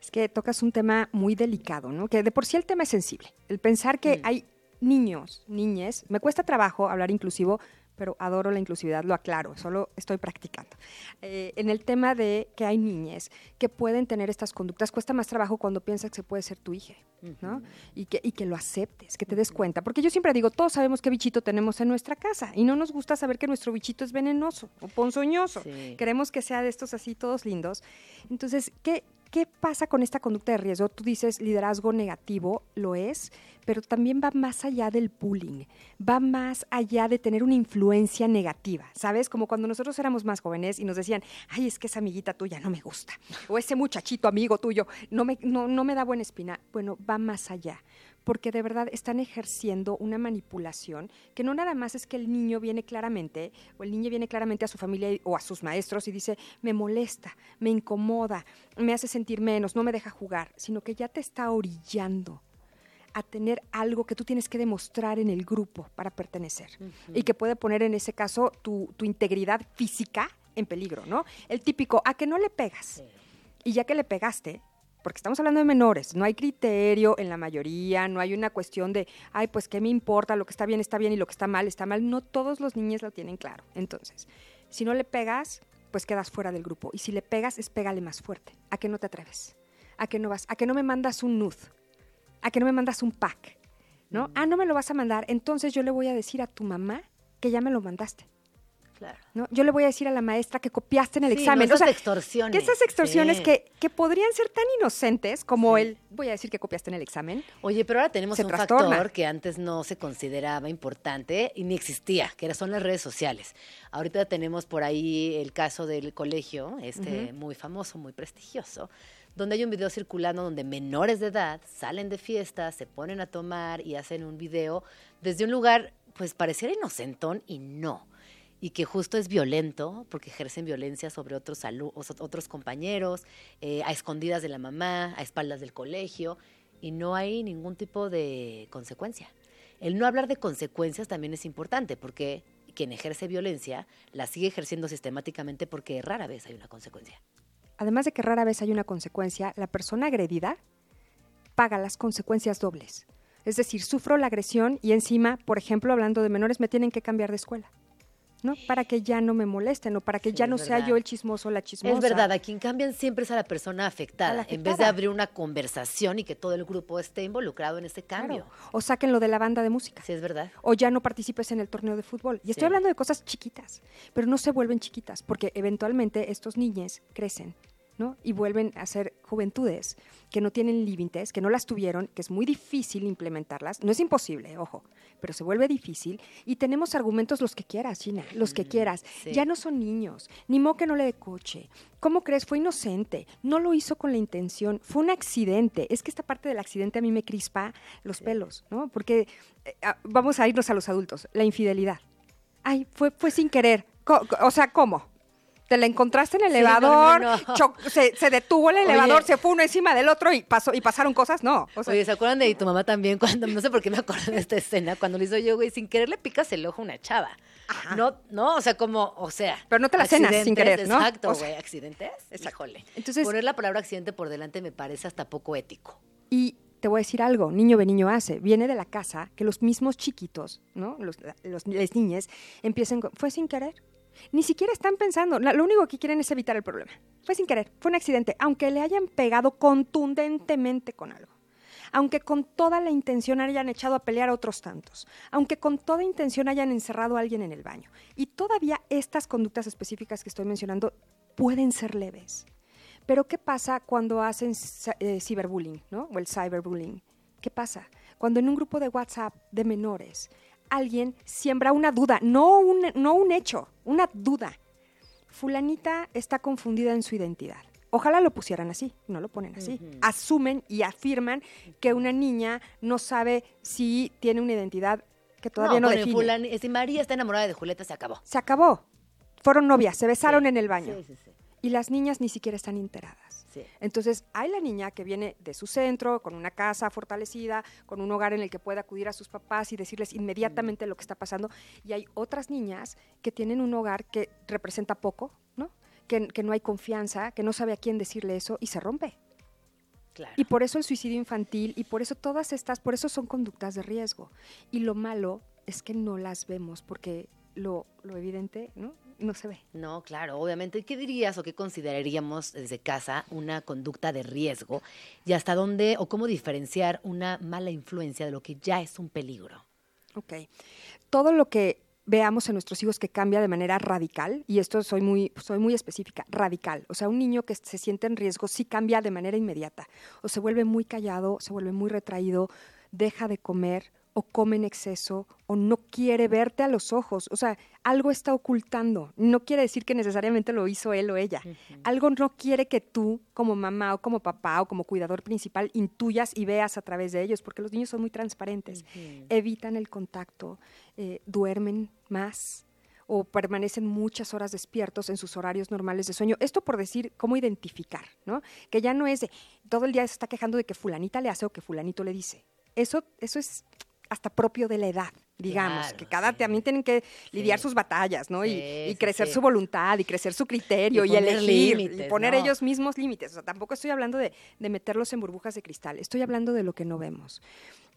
Es que tocas un tema muy delicado, ¿no? Que de por sí el tema es sensible. El pensar que hay niños, niñes, me cuesta trabajo hablar inclusivo, pero adoro la inclusividad, lo aclaro, solo estoy practicando. Eh, en el tema de que hay niñes que pueden tener estas conductas, cuesta más trabajo cuando piensas que se puede ser tu hija, ¿no? Y que, y que lo aceptes, que te des cuenta. Porque yo siempre digo, todos sabemos qué bichito tenemos en nuestra casa y no nos gusta saber que nuestro bichito es venenoso o ponzoñoso. Sí. Queremos que sea de estos así todos lindos. Entonces, ¿qué, ¿qué pasa con esta conducta de riesgo? Tú dices liderazgo negativo, lo es, pero también va más allá del bullying, va más allá de tener una influencia negativa, ¿sabes? Como cuando nosotros éramos más jóvenes y nos decían, ay, es que esa amiguita tuya no me gusta, o ese muchachito amigo tuyo no me, no, no me da buena espina. Bueno, va más allá porque de verdad están ejerciendo una manipulación que no nada más es que el niño viene claramente, o el niño viene claramente a su familia o a sus maestros y dice, me molesta, me incomoda, me hace sentir menos, no me deja jugar, sino que ya te está orillando a tener algo que tú tienes que demostrar en el grupo para pertenecer y que puede poner en ese caso tu, tu integridad física en peligro, ¿no? El típico, a que no le pegas. Y ya que le pegaste, porque estamos hablando de menores, no hay criterio en la mayoría, no hay una cuestión de, ay, pues qué me importa, lo que está bien está bien y lo que está mal está mal. No todos los niños lo tienen claro. Entonces, si no le pegas, pues quedas fuera del grupo. Y si le pegas, es pégale más fuerte. ¿A que no te atreves? ¿A que no vas? ¿A que no me mandas un nud? ¿A que no me mandas un pack? ¿No? Ah, no me lo vas a mandar. Entonces yo le voy a decir a tu mamá que ya me lo mandaste. Claro. ¿no? Yo le voy a decir a la maestra que copiaste en el Sí, examen. no, o sea, esas extorsiones. que esas extorsiones Sí. que, que podrían ser tan inocentes como el, voy a decir que copiaste en el examen. Oye, pero ahora tenemos un trastorna. factor que antes no se consideraba importante y ni existía, que son las redes sociales. Ahorita tenemos por ahí el caso del colegio, este muy famoso, muy prestigioso, donde hay un video circulando donde menores de edad salen de fiesta, se ponen a tomar y hacen un video desde un lugar, pues pareciera inocentón y no. Y que justo es violento porque ejercen violencia sobre otros, compañeros, eh, a escondidas de la mamá, a espaldas del colegio, y no hay ningún tipo de consecuencia. El no hablar de consecuencias también es importante porque quien ejerce violencia la sigue ejerciendo sistemáticamente porque rara vez hay una consecuencia. Además de que rara vez hay una consecuencia, la persona agredida paga las consecuencias dobles. Es decir, sufro la agresión y encima, por ejemplo, hablando de menores, me tienen que cambiar de escuela. ¿No? Para que ya no me molesten o para que ya no sea yo el chismoso o la chismosa. Es verdad, a quien cambian siempre es a la persona afectada, en vez de abrir una conversación y que todo el grupo esté involucrado en ese cambio. Claro. O sáquenlo de la banda de música. Sí, es verdad. o ya no participes en el torneo de fútbol. Y estoy Sí. hablando de cosas chiquitas, pero no se vuelven chiquitas, porque eventualmente estos niños crecen, ¿no? Y vuelven a ser juventudes que no tienen límites, que no las tuvieron, que es muy difícil implementarlas. No es imposible, ojo, pero se vuelve difícil. Y tenemos argumentos los que quieras, Gina, los que quieras. sí. Ya no son niños, ni mo que no le dé coche. ¿Cómo crees? Fue inocente, no lo hizo con la intención, fue un accidente. Es que esta parte del accidente a mí me crispa los pelos, ¿no? Porque eh, ah, vamos a irnos a los adultos, la infidelidad. Ay, fue, fue sin querer. Co- o sea, ¿cómo? Te la encontraste en el Sí, elevador, no, no. cho- se, se detuvo el Oye. elevador, se fue uno encima del otro y pasó y pasaron cosas, no. O sea, Oye, ¿se acuerdan de tu mamá también cuando, no sé por qué me acuerdo de esta escena, cuando le hizo yo, güey, sin querer le picas el ojo a una chava? No, no, o sea, como, o sea. Pero no te la cenas sin querer, ¿no? Exacto, O sea, güey, accidentes. Híjole. Entonces- Poner la palabra accidente por delante me parece hasta poco ético. Y te voy a decir algo, niño ve niño hace. Viene de la casa que los mismos chiquitos, ¿no? Los, los, las niñas empiecen con, fue sin querer. Ni siquiera están pensando, lo único que quieren es evitar el problema. Fue sin querer, fue un accidente, aunque le hayan pegado contundentemente con algo. Aunque con toda la intención hayan echado a pelear a otros tantos, aunque con toda intención hayan encerrado a alguien en el baño. Y todavía estas conductas específicas que estoy mencionando pueden ser leves. Pero ¿qué pasa cuando hacen eh, ciberbullying, ¿no? O el cyberbullying. ¿Qué pasa? Cuando en un grupo de WhatsApp de menores alguien siembra una duda, no un, no un hecho, una duda. Fulanita está confundida en su identidad. Ojalá lo pusieran así, no lo ponen así. Asumen y afirman que una niña no sabe si tiene una identidad que todavía no, ponen define. fulani- si María está enamorada de Julieta, se acabó. Se acabó. Fueron novias, se besaron Sí, en el baño. sí, sí, sí. Y las niñas ni siquiera están enteradas. Sí. Entonces, hay la niña que viene de su centro, con una casa fortalecida, con un hogar en el que puede acudir a sus papás y decirles inmediatamente lo que está pasando. Y hay otras niñas que tienen un hogar que representa poco, ¿no? Que, que no hay confianza, que no sabe a quién decirle eso y se rompe. Claro. Y por eso el suicidio infantil y por eso todas estas, por eso son conductas de riesgo. Y lo malo es que no las vemos porque lo, lo evidente, ¿no? No se ve. No, claro, obviamente. ¿Qué dirías o qué consideraríamos desde casa una conducta de riesgo? Y hasta dónde o cómo diferenciar una mala influencia de lo que ya es un peligro. Ok. Todo lo que veamos en nuestros hijos que cambia de manera radical, y esto soy muy, soy muy específica, radical. O sea, un niño que se siente en riesgo sí cambia de manera inmediata. O se vuelve muy callado, se vuelve muy retraído, deja de comer o come en exceso o no quiere verte a los ojos. O sea, algo está ocultando. No quiere decir que necesariamente lo hizo él o ella. Algo no quiere que tú, como mamá o como papá o como cuidador principal, intuyas y veas a través de ellos, porque los niños son muy transparentes. Evitan el contacto, eh, duermen más o permanecen muchas horas despiertos en sus horarios normales de sueño. Esto por decir cómo identificar, ¿no? Que ya no es de todo el día se está quejando de que fulanita le hace o que fulanito le dice. Eso, eso es hasta propio de la edad, digamos, Claro, que cada también tienen que lidiar sus batallas, ¿no? Y, Sí, y sí, crecer sí. su voluntad y crecer su criterio Y y, elegir límites, y poner ¿no? ellos mismos límites. O sea, tampoco estoy hablando de, de meterlos en burbujas de cristal, estoy hablando de lo que no vemos.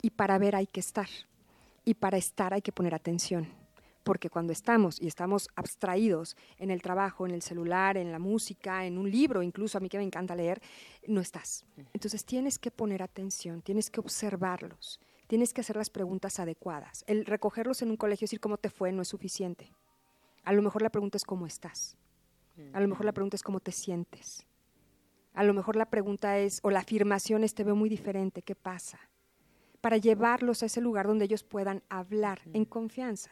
Y para ver hay que estar. Y para estar hay que poner atención. Porque cuando estamos y estamos abstraídos en el trabajo, en el celular, en la música, en un libro, incluso a mí que me encanta leer, no estás. Entonces tienes que poner atención, tienes que observarlos, tienes que hacer las preguntas adecuadas. El recogerlos en un colegio y decir cómo te fue no es suficiente. A lo mejor la pregunta es cómo estás. A lo mejor la pregunta es cómo te sientes. A lo mejor la pregunta es, o la afirmación es, te veo muy diferente, ¿qué pasa? Para llevarlos a ese lugar donde ellos puedan hablar en confianza.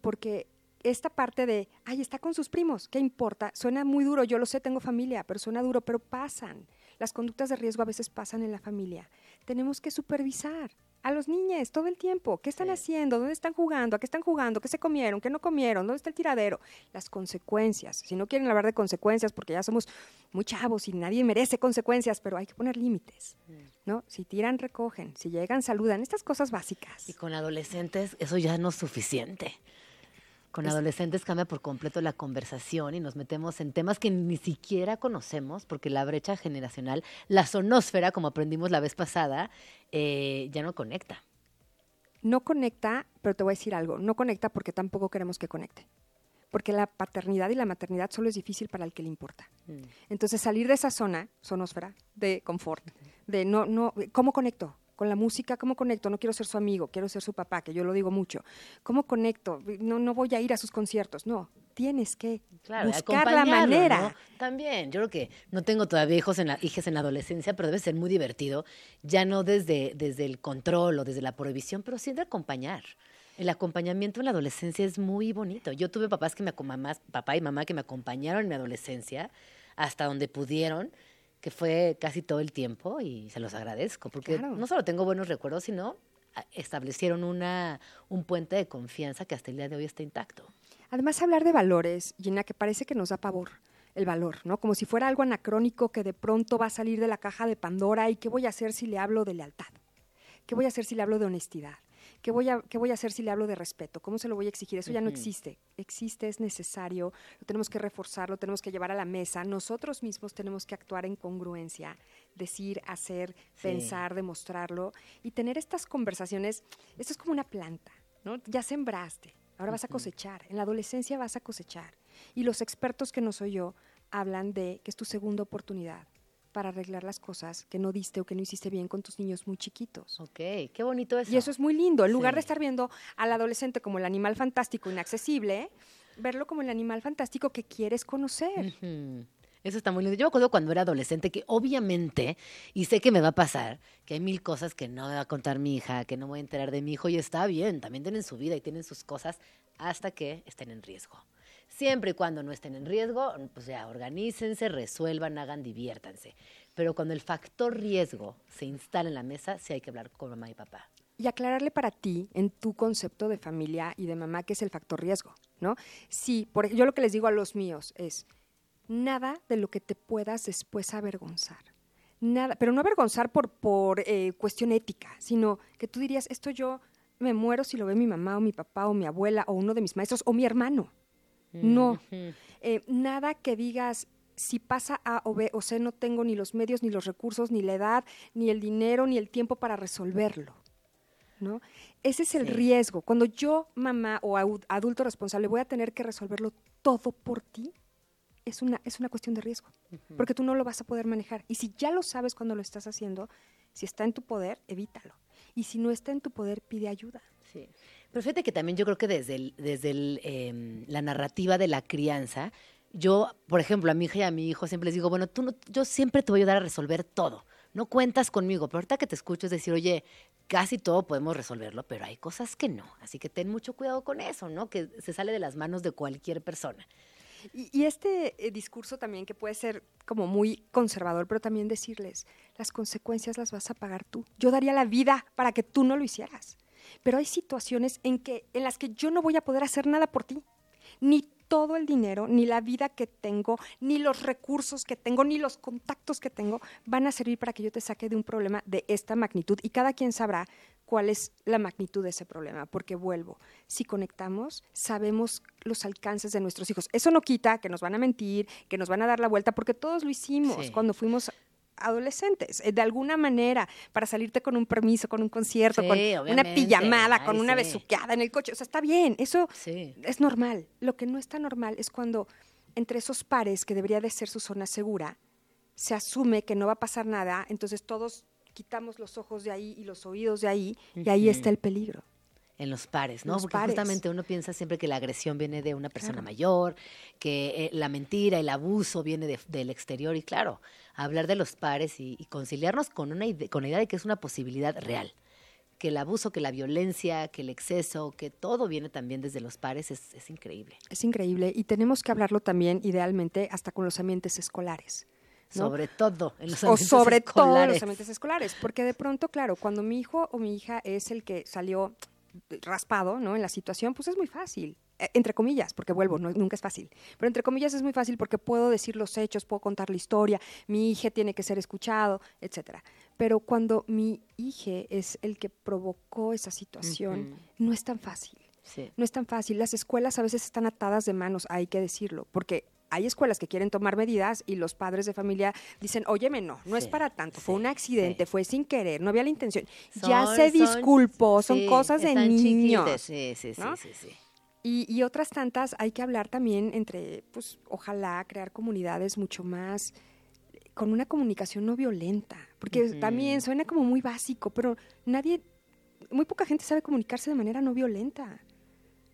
Porque esta parte de, ay, está con sus primos, ¿qué importa? Suena muy duro, yo lo sé, tengo familia, pero suena duro, pero pasan. Las conductas de riesgo a veces pasan en la familia. Tenemos que supervisar a los niños todo el tiempo. ¿Qué están haciendo? ¿Dónde están jugando? ¿A qué están jugando? ¿Qué se comieron? ¿Qué no comieron? ¿Dónde está el tiradero? Las consecuencias. Si no quieren hablar de consecuencias, porque ya somos muy chavos y nadie merece consecuencias, pero hay que poner límites. ¿no? Si tiran, recogen. Si llegan, saludan. Estas cosas básicas. Y con adolescentes eso ya no es suficiente. Con adolescentes cambia por completo la conversación y nos metemos en temas que ni siquiera conocemos porque la brecha generacional, la sonósfera, como aprendimos la vez pasada, eh, ya no conecta. No conecta, pero te voy a decir algo, no conecta porque tampoco queremos que conecte. Porque la paternidad y la maternidad solo es difícil para el que le importa. Mm. Entonces salir de esa zona, sonósfera, de confort, de no, no, ¿cómo conecto? Con la música, ¿cómo conecto? No quiero ser su amigo, quiero ser su papá, que yo lo digo mucho. ¿Cómo conecto? No, no voy a ir a sus conciertos. No, tienes que Claro, buscar la manera. ¿no? También, yo creo que no tengo todavía hijos en la, hijas en la adolescencia, pero debe ser muy divertido, ya no desde, desde el control o desde la prohibición, pero sí de acompañar. El acompañamiento en la adolescencia es muy bonito. Yo tuve papás que me mamás, papá y mamá que me acompañaron en mi adolescencia hasta donde pudieron, que fue casi todo el tiempo y se los agradezco, porque Claro. no solo tengo buenos recuerdos, sino ah, establecieron una, un puente de confianza que hasta el día de hoy está intacto. Además, hablar de valores, Gina, que parece que nos da pavor el valor, ¿no? Como si fuera algo anacrónico que de pronto va a salir de la caja de Pandora y qué voy a hacer si le hablo de lealtad, qué voy a hacer si le hablo de honestidad, qué voy a, qué voy a hacer si le hablo de respeto, cómo se lo voy a exigir. Eso ya no existe. Existe, es necesario, lo tenemos que reforzar, lo tenemos que llevar a la mesa. Nosotros mismos tenemos que actuar en congruencia, decir, hacer, Sí. pensar, demostrarlo y tener estas conversaciones. Esto es como una planta, ¿no? Ya sembraste, ahora vas a cosechar. En la adolescencia vas a cosechar. Y los expertos que no soy yo hablan de que es tu segunda oportunidad para arreglar las cosas que no diste o que no hiciste bien con tus niños muy chiquitos. Ok, qué bonito eso. Y eso es muy lindo. En lugar de estar viendo al adolescente como el animal fantástico inaccesible, verlo como el animal fantástico que quieres conocer. Eso está muy lindo. Yo me acuerdo cuando era adolescente que obviamente, y sé que me va a pasar, que hay mil cosas que no me va a contar mi hija, que no me voy a enterar de mi hijo, y está bien, también tienen su vida y tienen sus cosas hasta que estén en riesgo. Siempre y cuando no estén en riesgo, pues ya organícense, resuelvan, hagan, diviértanse. Pero cuando el factor riesgo se instala en la mesa, sí hay que hablar con mamá y papá. y aclararle para ti, en tu concepto de familia y de mamá, qué es el factor riesgo, ¿no? Sí, por, yo lo que les digo a los míos es, nada de lo que te puedas después avergonzar. Nada, pero no avergonzar por, por eh, cuestión ética, sino que tú dirías, esto yo me muero si lo ve mi mamá o mi papá o mi abuela o uno de mis maestros o mi hermano. No, eh, nada que digas, si pasa A o B o C, no tengo ni los medios, ni los recursos, ni la edad, ni el dinero, ni el tiempo para resolverlo. ¿no? Ese es el Sí. riesgo. Cuando yo, mamá o adulto responsable, voy a tener que resolverlo todo por ti, es una, es una cuestión de riesgo, porque tú no lo vas a poder manejar. Y si ya lo sabes cuando lo estás haciendo, si está en tu poder, evítalo. Y si no está en tu poder, pide ayuda. Sí. Pero que también yo creo que desde, desde em, la narrativa de la crianza, yo, por ejemplo, a mi hija y a mi hijo siempre les digo, bueno, tú no- yo siempre te voy a ayudar a resolver todo. No cuentas conmigo, pero ahorita que te escucho es decir, oye, casi todo podemos resolverlo, pero hay cosas que no. Así que ten mucho cuidado con eso, ¿no? Que se sale de las manos de cualquier persona. Y, y este eh, discurso también que puede ser como muy conservador, pero también decirles, las consecuencias las vas a pagar tú. Yo daría la vida para que tú no lo hicieras. Pero hay situaciones en, que, en las que yo no voy a poder hacer nada por ti. Ni todo el dinero, ni la vida que tengo, ni los recursos que tengo, ni los contactos que tengo van a servir para que yo te saque de un problema de esta magnitud. Y cada quien sabrá cuál es la magnitud de ese problema, porque vuelvo, si conectamos, sabemos los alcances de nuestros hijos. Eso no quita que nos van a mentir, que nos van a dar la vuelta, porque todos lo hicimos Sí. cuando fuimos adolescentes, eh, de alguna manera, para salirte con un permiso, con un concierto, Sí, con una pijamada, con una sí. besuqueada en el coche. O sea, está bien, eso Sí. es normal. Lo que no está normal es cuando entre esos pares, que debería de ser su zona segura, se asume que no va a pasar nada, entonces todos quitamos los ojos de ahí y los oídos de ahí, y ahí está el peligro. En los pares, ¿no? Los Porque pares. justamente uno piensa siempre que la agresión viene de una persona mayor, que eh, la mentira, el abuso viene de- del exterior y claro, hablar de los pares y, y conciliarnos con una con la idea de que es una posibilidad real, que el abuso, que la violencia, que el exceso, que todo viene también desde los pares es, es increíble. Es increíble y tenemos que hablarlo también, idealmente, hasta con los ambientes escolares. ¿no? Sobre todo en los o ambientes sobre todo en escolares. los ambientes escolares, porque de pronto, claro, cuando mi hijo o mi hija es el que salió raspado, ¿no? En la situación, pues es muy fácil. Eh, Entre comillas, porque vuelvo, no- nunca es fácil. Pero entre comillas es muy fácil porque puedo decir los hechos, puedo contar la historia, mi hija tiene que ser escuchado, etcétera. Pero cuando mi hija es el que provocó esa situación, no es tan fácil. Sí. No es tan fácil. Las escuelas a veces están atadas de manos, hay que decirlo, porque hay escuelas que quieren tomar medidas y los padres de familia dicen, óyeme, no, no es para tanto, fue un accidente, fue sin querer, no había la intención. Son- ya se disculpó, son cosas de niños. Sí, sí, sí, ¿no? sí, sí. Y, y otras tantas hay que hablar también entre, pues ojalá crear comunidades mucho más con una comunicación no violenta, porque también suena como muy básico, pero nadie, muy poca gente sabe comunicarse de manera no violenta.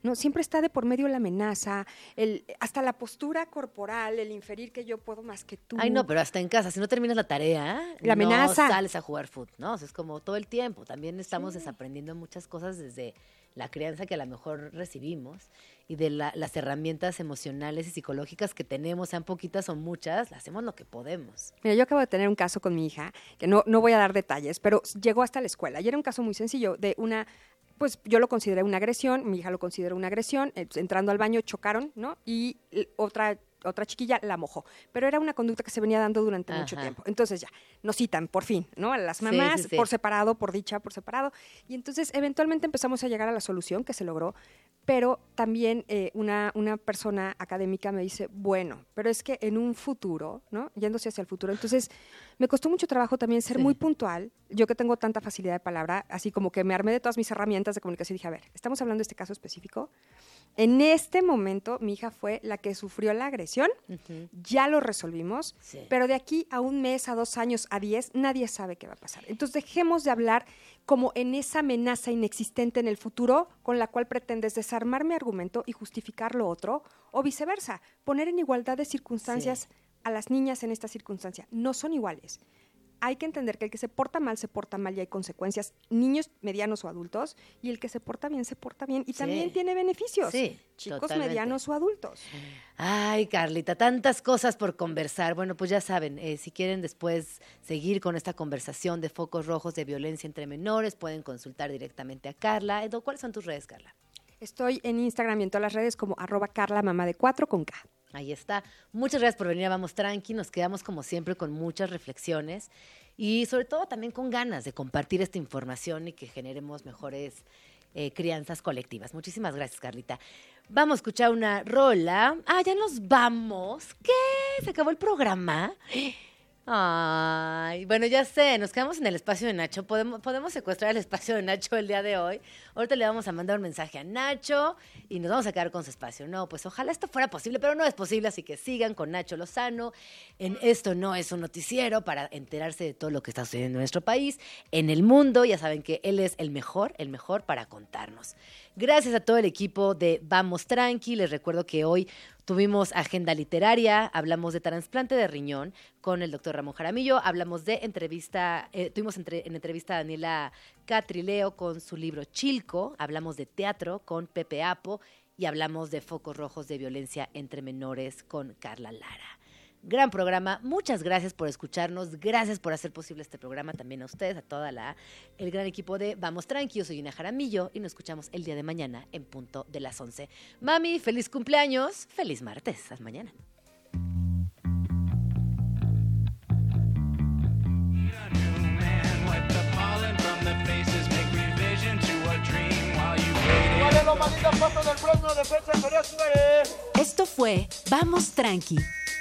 No, siempre está de por medio la amenaza, el, hasta la postura corporal, el inferir que yo puedo más que tú. Ay, no, pero hasta en casa, si no terminas la tarea, La amenaza. no sales a jugar fútbol, ¿no? O sea, es como todo el tiempo. También estamos desaprendiendo muchas cosas desde la crianza que a lo mejor recibimos y de la- las herramientas emocionales y psicológicas que tenemos, sean poquitas o muchas, hacemos lo que podemos. Mira, yo acabo de tener un caso con mi hija, que no, no voy a dar detalles, pero llegó hasta la escuela y era un caso muy sencillo de una, pues yo lo consideré una agresión, mi hija lo consideró una agresión, eh, entrando al baño chocaron, ¿no? Y otra otra chiquilla la mojó, pero era una conducta que se venía dando durante mucho tiempo. Entonces ya, nos citan por fin, ¿no? A las Sí, mamás sí, sí. por separado, por dicha, por separado. Y entonces eventualmente empezamos a llegar a la solución que se logró, pero también eh, una, una persona académica me dice, bueno, pero es que en un futuro, ¿no? Yéndose hacia el futuro. Entonces, me costó mucho trabajo también ser Sí. muy puntual. Yo que tengo tanta facilidad de palabra, así como que me armé de todas mis herramientas de comunicación y dije, a ver, estamos hablando de este caso específico. En este momento, mi hija fue la que sufrió la agresión, ya lo resolvimos, Sí. pero de aquí a un mes, a dos años, a diez, nadie sabe qué va a pasar. Entonces, dejemos de hablar como en esa amenaza inexistente en el futuro con la cual pretendes desarmar mi argumento y justificar lo otro, o viceversa, poner en igualdad de circunstancias a las niñas en esta circunstancia. No son iguales. Hay que entender que el que se porta mal se porta mal y hay consecuencias, niños, medianos o adultos, y el que se porta bien se porta bien y Sí. también tiene beneficios, Sí, chicos, totalmente. medianos o adultos. Ay, Carlita, tantas cosas por conversar. Bueno, pues ya saben, eh, si quieren después seguir con esta conversación de focos rojos de violencia entre menores, pueden consultar directamente a Carla. Edo, ¿cuáles son tus redes, Carla? Estoy en Instagram y en todas las redes como arroba Carla Mamá de 4 con K. Ahí está. Muchas gracias por venir a Vamos Tranqui. Nos quedamos como siempre con muchas reflexiones y sobre todo también con ganas de compartir esta información y que generemos mejores eh, crianzas colectivas. Muchísimas gracias, Carlita. Vamos a escuchar una rola. Ah, ya nos vamos. ¿Qué? ¿Se acabó el programa? Ay, bueno, ya sé, nos quedamos en el espacio de Nacho. Podemos, secuestrar el espacio de Nacho el día de hoy. Ahorita le vamos a mandar un mensaje a Nacho y nos vamos a quedar con su espacio. No, pues ojalá esto fuera posible, pero no es posible, así que sigan con Nacho Lozano. En Esto no es un noticiero para enterarse de todo lo que está sucediendo en nuestro país, en el mundo. Ya saben que él es el mejor, el mejor para contarnos. Gracias a todo el equipo de Vamos Tranqui. Les recuerdo que hoy tuvimos agenda literaria, hablamos de trasplante de riñón con el doctor Ramón Jaramillo, hablamos de entrevista, eh, tuvimos entre- en entrevista a Daniela Catrileo con su libro Chilco, hablamos de teatro con Pepe Apo y hablamos de focos rojos de violencia entre menores con Carla Lara. Gran programa, muchas gracias por escucharnos, gracias por hacer posible este programa, también a ustedes, a toda la el gran equipo de Vamos Tranqui, yo soy Ina Jaramillo y nos escuchamos el día de mañana en punto de las 11. Mami, feliz cumpleaños, feliz martes, hasta mañana. Esto fue Vamos Tranqui